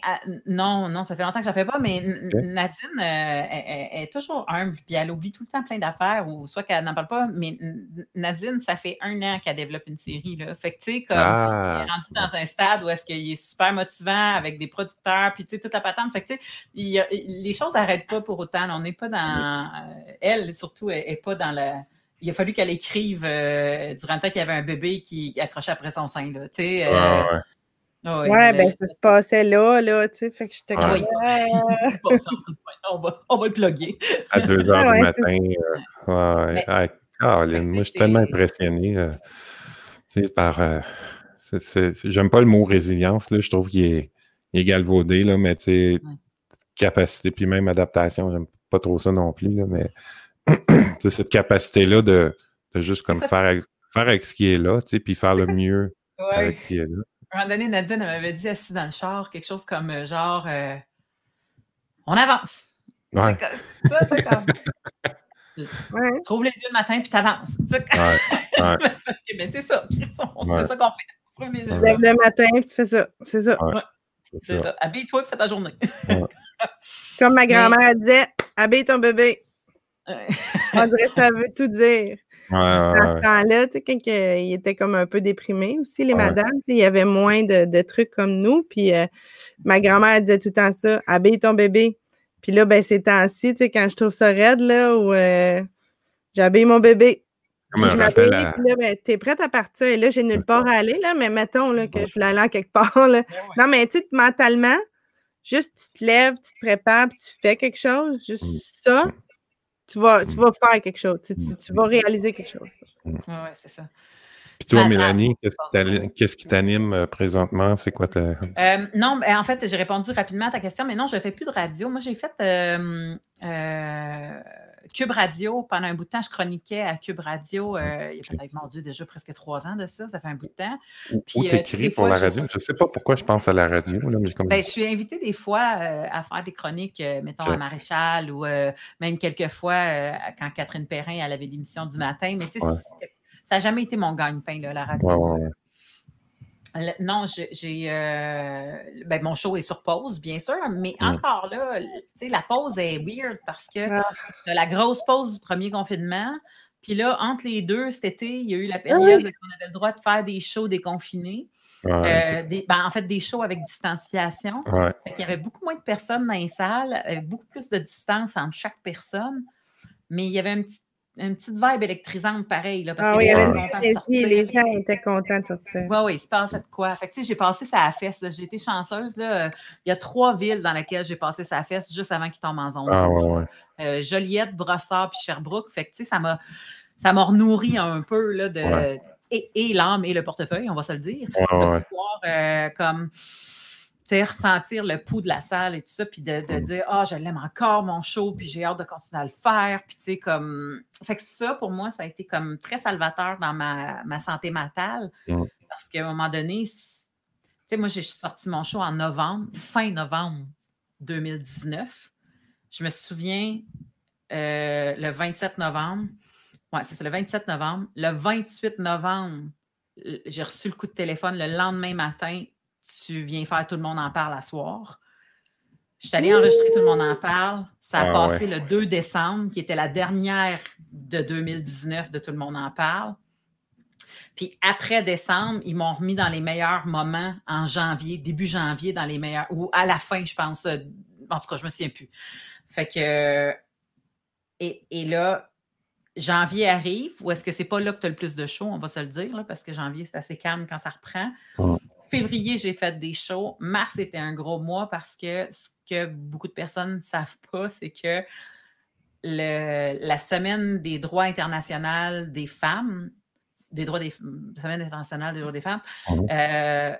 non, non, ça fait longtemps que je ne fais pas, mais Nadine euh, est, toujours humble, puis elle oublie tout le temps plein d'affaires, ou soit qu'elle n'en parle pas, mais Nadine, ça fait un an qu'elle développe une série, là. Fait que, tu sais, comme, ah, elle est rendue dans un stade où est-ce qu'il est super motivant avec des producteurs, puis, tu sais, toute la patente. Fait que, tu sais, les choses n'arrêtent pas pour autant. on n'est pas dans... Euh, elle, surtout, n'est pas dans la il a fallu qu'elle écrive euh, durant le temps qu'il y avait un bébé qui accrochait après son sein. Là, tu sais, euh, ouais, ouais. ben ça se passait là, là, tu sais, fait que j'étais ah, comme... on, va, on va le plugger. À 2 heures du matin. Euh, ouais, ah, Caroline, moi, je suis tellement impressionné par... J'aime pas le mot résilience, là, je trouve qu'il est, est, galvaudé, là, mais tu sais, capacité, puis même adaptation, j'aime pas trop ça non plus, là, mais cette capacité-là de, de, juste comme faire, faire avec ce qui est là, puis faire le mieux avec ce qui est là. À un moment donné, Nadine elle m'avait dit assis dans le char quelque chose comme euh, genre euh, On avance. Ouais. Ça, c'est comme. Tu trouves les yeux le matin puis t'avances. Ouais, ouais. Ben, c'est ça. C'est ça qu'on fait. Tu lèves le matin puis tu fais ça. C'est ça. C'est ça. Habille-toi et fais ta journée. Comme ma grand-mère disait, habille ton bébé. On dirait que ça veut tout dire. Ouais, ouais, temps-là, tu sais, quand il était comme un peu déprimé aussi, les madames, il y avait moins de, trucs comme nous. Puis euh, ma grand-mère disait tout le temps ça, habille ton bébé. Puis là, ben, ces temps-ci, tu sais, quand je trouve ça raide, là, où euh, j'habille mon bébé. Comme un rappel à... ben, t'es prête à partir. Et là, j'ai nulle part à aller, là, mais mettons là, que je voulais aller quelque part. Là. Ben non, mais tu sais, mentalement, juste tu te lèves, tu te prépares, puis tu fais quelque chose. Juste mm. ça, tu vas, tu vas faire quelque chose. Tu, tu, vas réaliser quelque chose. Oui, ouais, c'est ça. Puis toi, Mélanie, qu'est-ce qui t'anime euh, présentement? C'est quoi ta. Euh, non, en fait, j'ai répondu rapidement à ta question, mais non, je ne fais plus de radio. Moi, j'ai fait euh, Cube Radio, pendant un bout de temps, je chroniquais à Cube Radio. Euh, il y a peut-être, mon Dieu, déjà presque trois ans de ça. Ça fait un bout de temps. Puis, Où t'écris pour la radio? Je ne sais pas pourquoi je pense à la radio. Ben, je suis invitée des fois euh, à faire des chroniques, euh, mettons, à Maréchal ou même quelques fois quand Catherine Perrin, elle avait l'émission du matin. Mais tu sais, ça n'a jamais été mon gagne-pain, la radio. Non, j'ai euh, ben, mon show est sur pause, bien sûr, mais mm. encore là, la pause est weird parce que ah. la grosse pause du premier confinement. Puis là, entre les deux, cet été, il y a eu la ah période où on avait le droit de faire des shows déconfinés. Euh, ben, en fait, des shows avec distanciation. il y avait beaucoup moins de personnes dans les salles, beaucoup plus de distance entre chaque personne. Mais il y avait un petit une petite vibe électrisante pareil. Là, parce ah oui, il les gens étaient contents de sortir. Oui, oui, il se passait de quoi? Fait j'ai passé sa fesse. J'ai été chanceuse. Là. Il y a trois villes dans lesquelles j'ai passé sa fesse juste avant qu'il tombe en zone. Ah, ouais, ouais. Euh, Joliette, Brossard puis Sherbrooke. Fait que, ça m'a ça m'a renourri un peu là, de, et, l'âme et le portefeuille, on va se le dire. de pouvoir euh, comme ressentir le pouls de la salle et tout ça, puis de, mm. dire Ah, je l'aime encore mon show, puis j'ai hâte de continuer à le faire. Puis tu sais, comme. Fait que ça, pour moi, ça a été comme très salvateur dans ma, santé mentale. Mm. Parce qu'à un moment donné, tu sais, moi, j'ai sorti mon show en novembre, fin novembre 2019. Je me souviens, euh, le 27 novembre. Ouais, c'est le 27 novembre. Le 28 novembre, j'ai reçu le coup de téléphone le lendemain matin. Tu viens faire Tout le monde en parle à soir. Je suis allée enregistrer Tout le monde en parle. Ça a ah passé le 2 décembre, qui était la dernière de 2019 de Tout le monde en parle. Puis après décembre, ils m'ont remis dans les meilleurs moments en janvier, début janvier, dans les meilleurs, ou à la fin, je pense. Euh, en tout cas, je me souviens plus. Fait que. Et, et là, janvier arrive, ou est-ce que c'est pas là que tu as le plus de shows, on va se le dire, parce que janvier, c'est assez calme quand ça reprend. Février, j'ai fait des shows. Mars était un gros mois parce que ce que beaucoup de personnes ne savent pas, c'est que la semaine des droits internationaux des femmes, des droits des semaine internationale des droits des femmes, euh,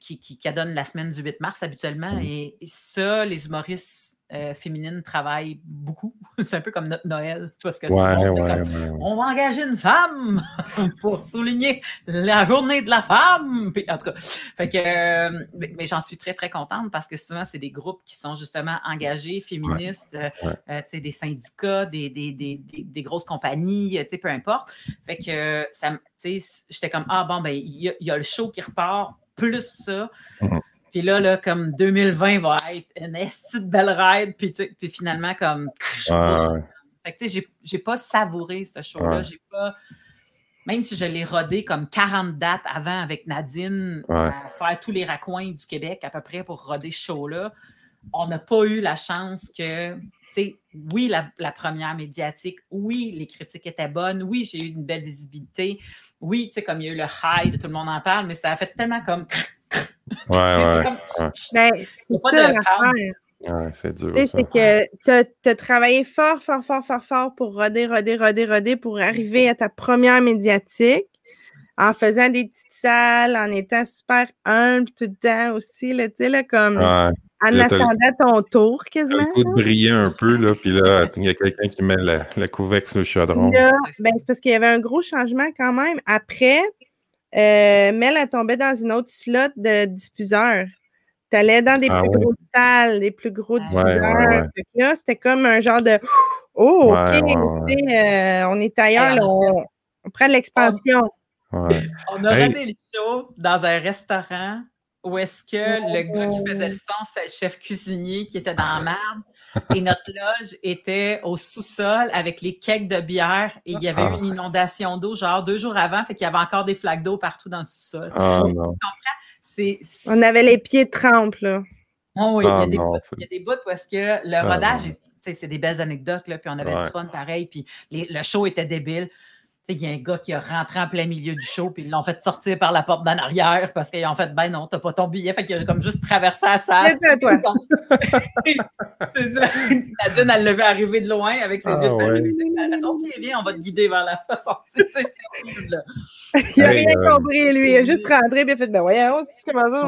qui, qui, donne la semaine du 8 mars habituellement. Et, ça, les humoristes euh, féminine travaille beaucoup. C'est un peu comme notre Noël, parce que on va engager une femme pour souligner la journée de la femme. en tout cas, fait que, euh, mais, j'en suis très, très contente parce que souvent, c'est des groupes qui sont justement engagés, féministes, euh, des syndicats, des, des, des, des, grosses compagnies, peu importe. Fait que ça, j'étais comme, ah bon, ben, il y, a le show qui repart, plus ça. Mm-hmm. Puis là, là, comme 2020 va être une petite belle ride, puis, puis finalement, comme. Fait que, tu sais, j'ai pas savouré ce show-là. J'ai pas. Même si je l'ai rodé comme 40 dates avant avec Nadine, à faire tous les raccoins du Québec à peu près pour roder ce show-là, on n'a pas eu la chance que. Oui, la, la, première médiatique, oui, les critiques étaient bonnes, oui, j'ai eu une belle visibilité, oui, tu sais, comme il y a eu le high, tout le monde en parle, mais ça a fait tellement comme Ouais, ouais. Ben, c'est ça l'affaire. Ouais, c'est dur. C'est que tu as, travaillé fort, fort, fort, fort, fort pour roder, roder, roder, roder pour arriver à ta première médiatique en faisant des petites salles, en étant super humble tout le temps aussi, là, tu sais, là, comme en attendant ton tour quasiment. Le coup de briller un peu, là, puis là, il y a quelqu'un qui met la, la couvex sur le chaudron. ben, c'est parce qu'il y avait un gros changement quand même. Après, euh, Mel, elle tombait dans une autre slot de diffuseur. Tu allais dans des ah plus grosses salles, des plus gros diffuseurs. là, c'était comme un genre de Oh, OK, euh, on est ailleurs, on, prend de l'expansion. On a regardé le show dans un restaurant où est-ce que le gars qui faisait le son, c'était le chef cuisinier qui était dans la merde. Et notre loge était au sous-sol avec les kegs de bière et il y avait eu une ah. inondation d'eau, genre deux jours avant, fait qu'il y avait encore des flaques d'eau partout dans le sous-sol. Ah. On avait les pieds trempes, là. Oh, oui, il, y a ah, des bouts, il y a des bouts où est-ce que le rodage, c'est des belles anecdotes, là, puis on avait du fun pareil, puis le show était débile il y a un gars qui a rentré en plein milieu du show, puis ils l'ont fait sortir par la porte d'en arrière parce qu'ils ont fait Ben non, t'as pas ton billet. Fait qu'il a comme juste traversé la salle. C'est toi. c'est ça. Nadine, elle le vu arriver de loin avec ses ah, yeux ouais. Elle a fait OK, viens, on va te guider vers la sortie. il n'a rien euh, compris, lui. Il a juste rentré, et il a fait Ben voyons, c'est comment ça.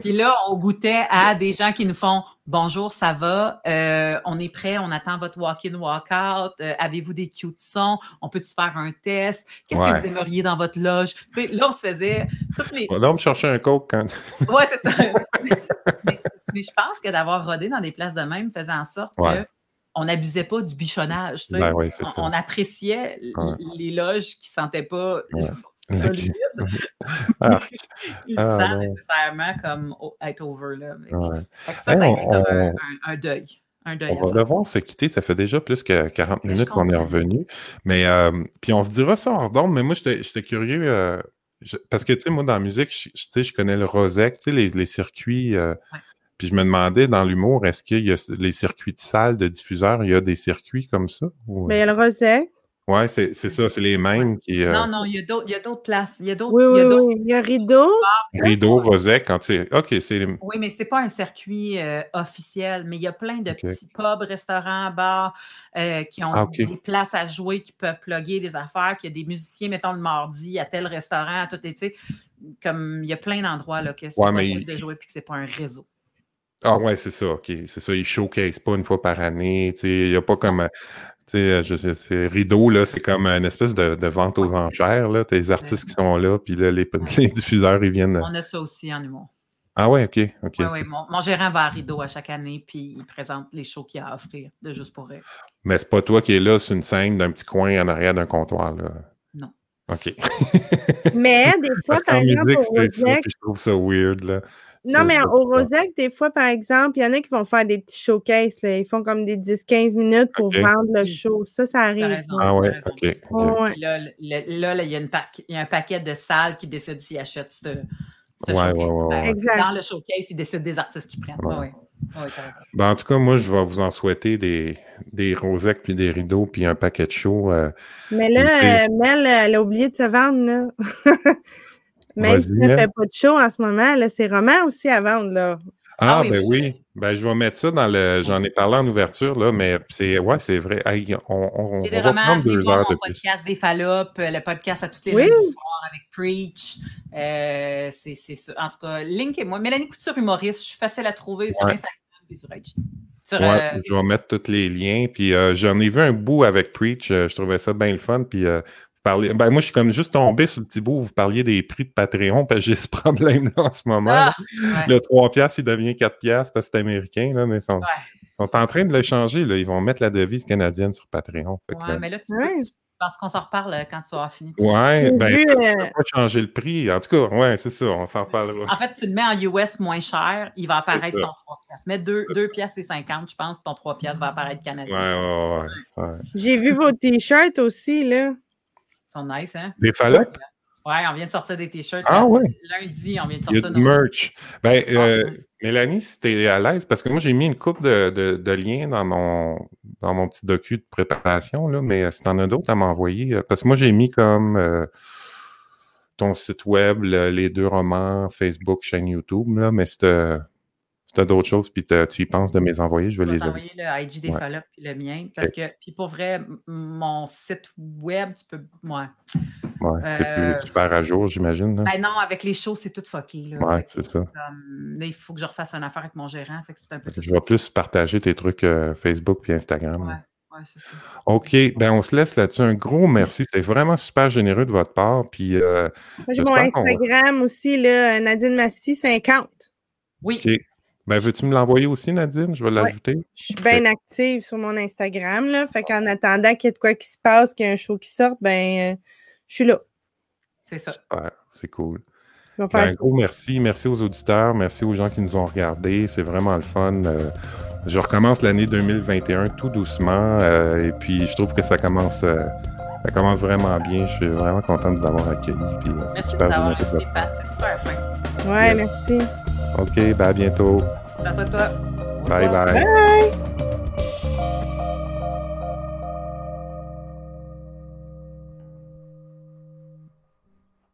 Puis là, on goûtait à des gens qui nous font Bonjour, ça va? Euh, on est prêt, on attend votre walk-in, walk-out. Euh, avez-vous des cues de son? On peut-tu faire un test? Qu'est-ce que vous aimeriez dans votre loge? Là, on se faisait toutes les. On va me chercher un coke quand. ouais, c'est ça. mais, je pense que d'avoir rodé dans des places de même faisait en sorte que on n'abusait pas du bichonnage. Ben on, on, appréciait les loges qui ne sentaient pas solide. ah, ah, nécessairement comme être over. Là. Ça, ça a été comme un, deuil. Un deuil on va devoir se quitter. Ça fait déjà plus que 40 minutes qu'on est revenu. Mais euh, puis on se dira ça en ordre. Mais moi, j'étais curieux. Euh, parce que, tu sais, moi, dans la musique, je, je connais le Rosec, tu sais, les, les circuits. Euh, puis je me demandais, dans l'humour, est-ce qu'il y a les circuits de salle, de diffuseurs, il y a des circuits comme ça? Mais il y a le Rosec. Oui, c'est ça, c'est les mêmes qui. Euh, non, non, il y a d'autres places. Il y a d'autres. Oui, oui, oui. Il y a Rideau. Rideau, Rosec, quand tu. OK, c'est. Oui, mais ce n'est pas un circuit euh, officiel, mais il y a plein de petits pubs, restaurants, bars euh, qui ont ah, des places à jouer, qui peuvent plugger des affaires, qu'il y a des musiciens, mettons, le mardi à tel restaurant, à tout été. Comme il y a plein d'endroits là, que c'est possible de jouer puis que ce n'est pas un réseau. Ah ouais, c'est ça, OK. C'est ça, ils showcase pas une fois par année. Il n'y a pas comme sais, je sais, Rideau, là, c'est comme une espèce de, de vente aux enchères. Là. T'as les artistes qui sont là, puis là, les, les, diffuseurs, ils viennent. On a ça aussi en humour. Ah ouais, OK. ok. Mon, gérant va à Rideau à chaque année, puis il présente les shows qu'il a à offrir, de juste pour rire. Mais c'est pas toi qui es là sur une scène d'un petit coin en arrière d'un comptoir, là? Non. OK. Mais des fois, Parce par exemple, ça, je trouve ça weird, là. Non, mais au Rosec, des fois, par exemple, il y en a qui vont faire des petits showcases. Là. Ils font comme des 10-15 minutes pour vendre le show. Ça, ça arrive. ah ouais, OK. Là, là, il, y a il, y a un paquet de salles qui décident s'ils achètent ce, ce ouais, ouais, ouais, ben, Dans le showcase, ils décident des artistes qui prennent. Ouais. Ben, en tout cas, moi, je vais vous en souhaiter des, des rosettes, puis des rideaux, puis un paquet de shows. Euh, mais là, euh, Mel, elle a oublié de se vendre. Là. Même si elle ne fait pas de show en ce moment, c'est Roman aussi à vendre. Là. Ah, ah ben oui. Ben, je vais mettre ça dans le. J'en ai parlé en ouverture, là, mais c'est ouais, c'est vrai. on, on, on va prendre deux heures de plus. podcast des Fallop, euh, le podcast à toutes les oui. soirs avec Preach. Euh, c'est ça. En tout cas, Link et moi. Mélanie Couture humoriste, je suis facile à trouver sur Instagram et sur IG. ouais, euh, je vais mettre tous les liens. Puis j'en ai vu un bout avec Preach. je trouvais ça bien le fun. Puis ben, moi, je suis comme juste tombé sur le petit bout. Vous parliez des prix de Patreon, parce que j'ai ce problème-là en ce moment. Ah, le 3 piastres, il devient 4 piastres parce que c'est américain, là, mais ils sont, sont, en train de le changer. Là. Ils vont mettre la devise canadienne sur Patreon. ouais, mais là, tu, ouais. pense qu'on s'en reparle euh, quand tu auras fini. Ouais, ben, ça ne va pas changer le prix. En tout cas, ouais, c'est ça, on s'en reparlera. En fait, tu le mets en US moins cher, il va apparaître ton 3 piastres. Mets 2, 2 piastres et 50, je pense, ton 3 piastres va apparaître canadien. Ouais, ouais, ouais. J'ai vu vos t-shirts aussi, là sont nice, hein? Des fallops? Ouais, on vient de sortir des t-shirts. Ah ouais? Lundi, on vient de sortir. Il y a du merch. Ben, ah, euh, Mélanie, si t'es à l'aise, parce que moi, j'ai mis une coupe de, de, liens dans mon, dans mon petit docu de préparation, là, mais euh, si t'en as d'autres à m'envoyer, euh, parce que moi, j'ai mis comme ton site web, les deux romans, Facebook, chaîne YouTube, là, mais si tu as d'autres choses, puis tu y penses de mes envoyer, je vais je vais les envoyer le IG des ouais. puis le mien. Parce que, puis pour vrai, mon site web, tu peux. Ouais. Ouais, c'est plus euh, super à jour, j'imagine. Ben non, avec les shows, c'est tout fucké. Là. Ouais, c'est ça. là, il faut que je refasse une affaire avec mon gérant. Fait que c'est un peu je vais plus partager tes trucs euh, Facebook puis Instagram. Ouais. Ouais, c'est ça. OK, ben on se laisse là-dessus. Un gros merci. C'est vraiment super généreux de votre part. Puis, euh, Moi, j'ai mon Instagram aussi, là, Nadine Massy 50. Oui. Ben, veux-tu me l'envoyer aussi, Nadine? Je vais l'ajouter. Je suis bien active sur mon Instagram. Là. Fait qu'en attendant qu'il y ait de quoi qui se passe, qu'il y ait un show qui sorte, ben, euh, je suis là. C'est ça. Super, c'est cool. Ben, un gros merci. Merci aux auditeurs. Merci aux gens qui nous ont regardés. C'est vraiment le fun. Euh, je recommence l'année 2021 tout doucement. Euh, et puis, je trouve que ça commence. ça commence vraiment bien. Je suis vraiment content de vous avoir accueillis. merci super d'avoir été, C'est super fin. Ouais, merci. OK, ben à bientôt. Merci à toi. Bye bye. Bye.